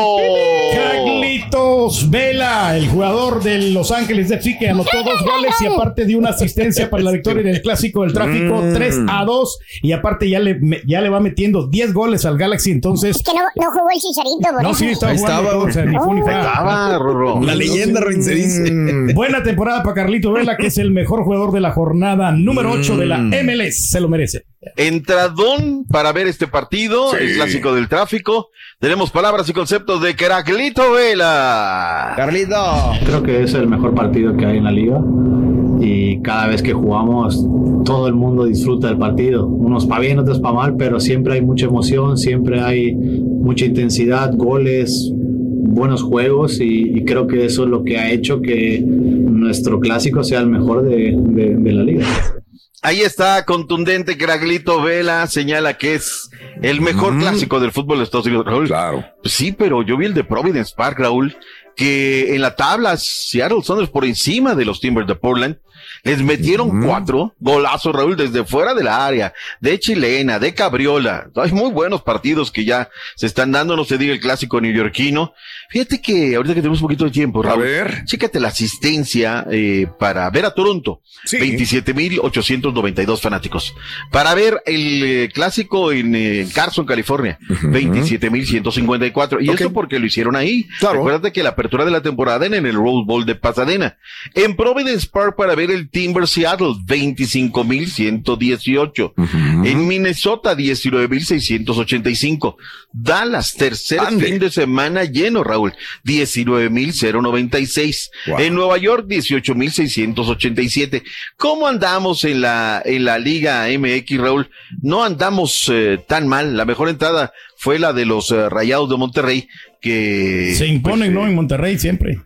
C: Carlitos Vela, el jugador de Los Ángeles FC que anotó dos goles y aparte de una asistencia para la victoria en el clásico del tráfico,
D: Mm.
C: 3 a 2 y aparte ya le, ya le va metiendo 10 goles al Galaxy, entonces
D: Que no, no jugó el chicharito, por
C: no, sí, estaba jugando todo, o sea, ni.
K: Estaba, Rorro.
E: La leyenda, dice.
C: Buena temporada para Carlito Vela. Vela, que es el mejor jugador de la jornada número 8 de la
K: Mm.
C: MLS. Se lo merece.
K: Entradón para ver este partido, el clásico del tráfico. Tenemos palabras y conceptos de Caraclito Vela.
E: Carlito.
R: Creo que es el mejor partido que hay en la liga y cada vez que jugamos todo el mundo disfruta del partido. Unos para bien, otros para mal, pero siempre hay mucha emoción, siempre hay mucha intensidad, goles, buenos juegos y, y creo que eso es lo que ha hecho que nuestro clásico sea el mejor de, de- de la liga.
K: Ahí está, contundente, Craglito Vela señala que es el mejor clásico del fútbol de Estados Unidos. Raúl. Claro. Sí, pero yo vi el de Providence Park, Raúl, que en la tabla Seattle Sounders por encima de los Timbers de Portland. Les metieron cuatro golazos, Raúl, desde fuera de la área, de chilena, de cabriola. Hay muy buenos partidos que ya se están dando, no se diga el clásico neoyorquino. Fíjate que ahorita que tenemos un poquito de tiempo, Raúl, chécate la asistencia eh, para ver a Toronto. 27.892 fanáticos. Para ver el eh, clásico en eh, Carson, California. 27.154. Y eso porque lo hicieron ahí. Recuerda que la apertura de la temporada en el Rose Bowl de Pasadena. En Providence Park para ver el Timber Seattle. 25.118. En Minnesota, 19.685. Dallas, tercer fin de semana lleno, Raúl. 19.096. En Nueva York, 18.687. ¿Cómo andamos en la, en la Liga MX, Raúl? No andamos eh, tan mal. La mejor entrada fue la de los eh, Rayados de Monterrey, que...
C: Se imponen, ¿no? En Monterrey siempre.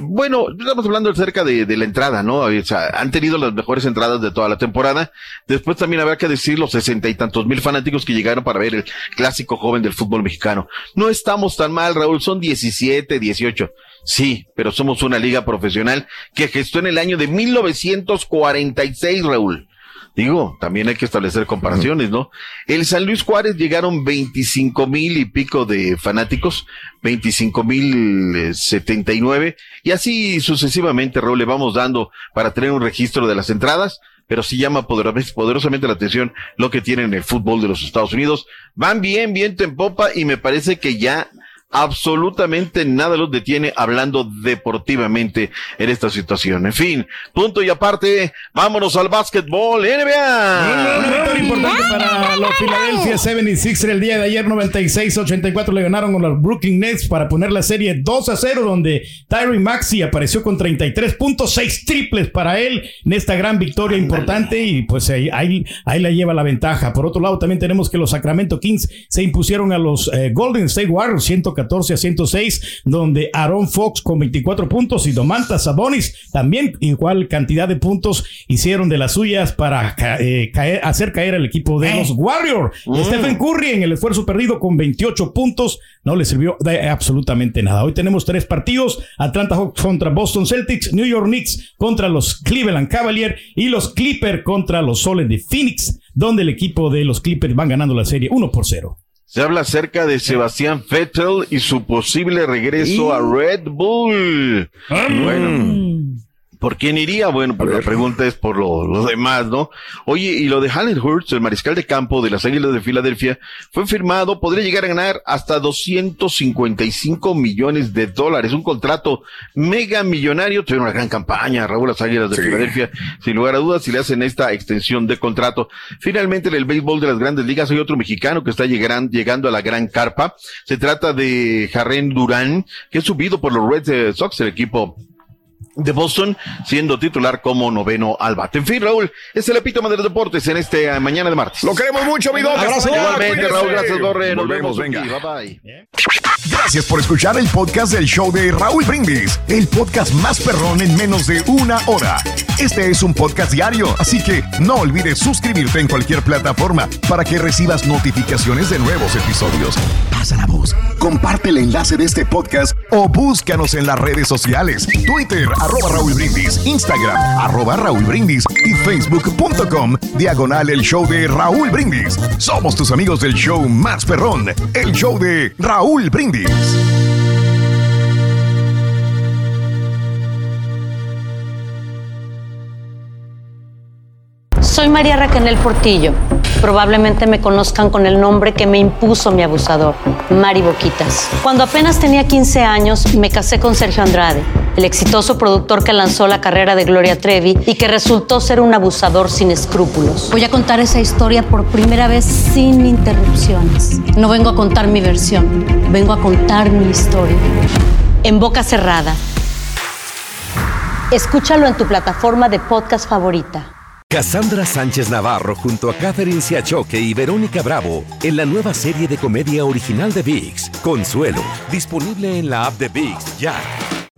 K: Bueno, estamos hablando acerca de, de la entrada, ¿no? O sea, han tenido las mejores entradas de toda la temporada. Después también habrá que decir los sesenta y tantos mil fanáticos que llegaron para ver el clásico joven del fútbol mexicano. No estamos tan mal, Raúl, son 17, 18. Sí, pero somos una liga profesional que gestó en el año de 1946, Raúl. Digo, también hay que establecer comparaciones, ¿no? El San Luis Juárez llegaron 25 mil y pico de fanáticos, 25 mil eh, 79, y así sucesivamente, Raúl, le vamos dando para tener un registro de las entradas, pero sí llama poderos- poderosamente la atención lo que tienen el fútbol de los Estados Unidos. Van bien, viento en popa, y me parece que ya absolutamente nada los detiene hablando deportivamente en esta situación. En fin, punto y aparte, vámonos al básquetbol, NBA.
C: Una victoria importante para los Philadelphia 76 el día de ayer 96-84 le ganaron a los Brooklyn Nets para poner la serie 2 a 0 donde Tyree Maxey apareció con 33.6 triples para él en esta gran victoria importante y pues ahí, ahí, ahí la lleva la ventaja. Por otro lado también tenemos que los Sacramento Kings se impusieron a los eh, Golden State Warriors 114 a 106 donde Aaron Fox con 24 puntos y Domantas Sabonis también igual cantidad de puntos hicieron de las suyas para eh, caer- hacer caer al equipo de los Warriors.
S: Mm.
C: Stephen Curry en el esfuerzo perdido con 28 puntos no le sirvió de absolutamente nada. Hoy tenemos tres partidos: Atlanta Hawks contra Boston Celtics, New York Knicks contra los Cleveland Cavaliers y los Clippers contra los Soles de Phoenix, donde el equipo de los Clippers van ganando la serie 1 por 0.
K: Se habla acerca de Sebastián Vettel y su posible regreso a Red Bull. Bueno. ¿Por quién iría? Bueno, pues la pregunta es por lo- los demás, ¿no? Oye, y lo de Allen Hurts, el mariscal de campo de las Águilas de Filadelfia, fue firmado, podría llegar a ganar hasta 255 millones de dólares, un contrato mega millonario. Tuvieron una gran campaña, Raúl, las Águilas de
O: Sí.
K: Filadelfia, sin lugar a dudas, si le hacen esta extensión de contrato. Finalmente, en el béisbol de las grandes ligas hay otro mexicano que está llegando a la gran carpa. Se trata de Jarren Durán, que es subido por los Red Sox, el equipo de Boston, siendo titular como noveno al bate. En fin, Raúl, es el epítome de los deportes en este eh, mañana de martes.
O: Lo queremos mucho, mi Doc.
K: Abrazo. Igualmente. Raúl, gracias, Borre. Nos
O: Volvemos,
K: vemos aquí.
O: venga.
K: Bye, bye.
A: Gracias por escuchar el podcast del show de Raúl Brindis, el podcast más perrón en menos de una hora. Este es un podcast diario, así que no olvides suscribirte en cualquier plataforma para que recibas notificaciones de nuevos episodios. Pasa la voz, comparte el enlace de este podcast o búscanos en las redes sociales, Twitter, arroba Raúl Brindis, Instagram, arroba Raúl Brindis y facebook.com, diagonal el show de Raúl Brindis. Somos tus amigos del show más perrón, el show de Raúl Brindis.
T: Soy María Raquel Portillo. Probablemente me conozcan con el nombre que me impuso mi abusador, Mari Boquitas. Cuando apenas tenía 15 años, me casé con Sergio Andrade. El exitoso productor que lanzó la carrera de Gloria Trevi y que resultó ser un abusador sin escrúpulos. Voy a contar esa historia por primera vez sin interrupciones. No vengo a contar mi versión, vengo a contar mi historia. En boca cerrada. Escúchalo en tu plataforma de podcast favorita.
G: Cassandra Sánchez Navarro junto a Catherine Siachoque y Verónica Bravo en la nueva serie de comedia original de VIX, Consuelo, disponible en la app de VIX ya.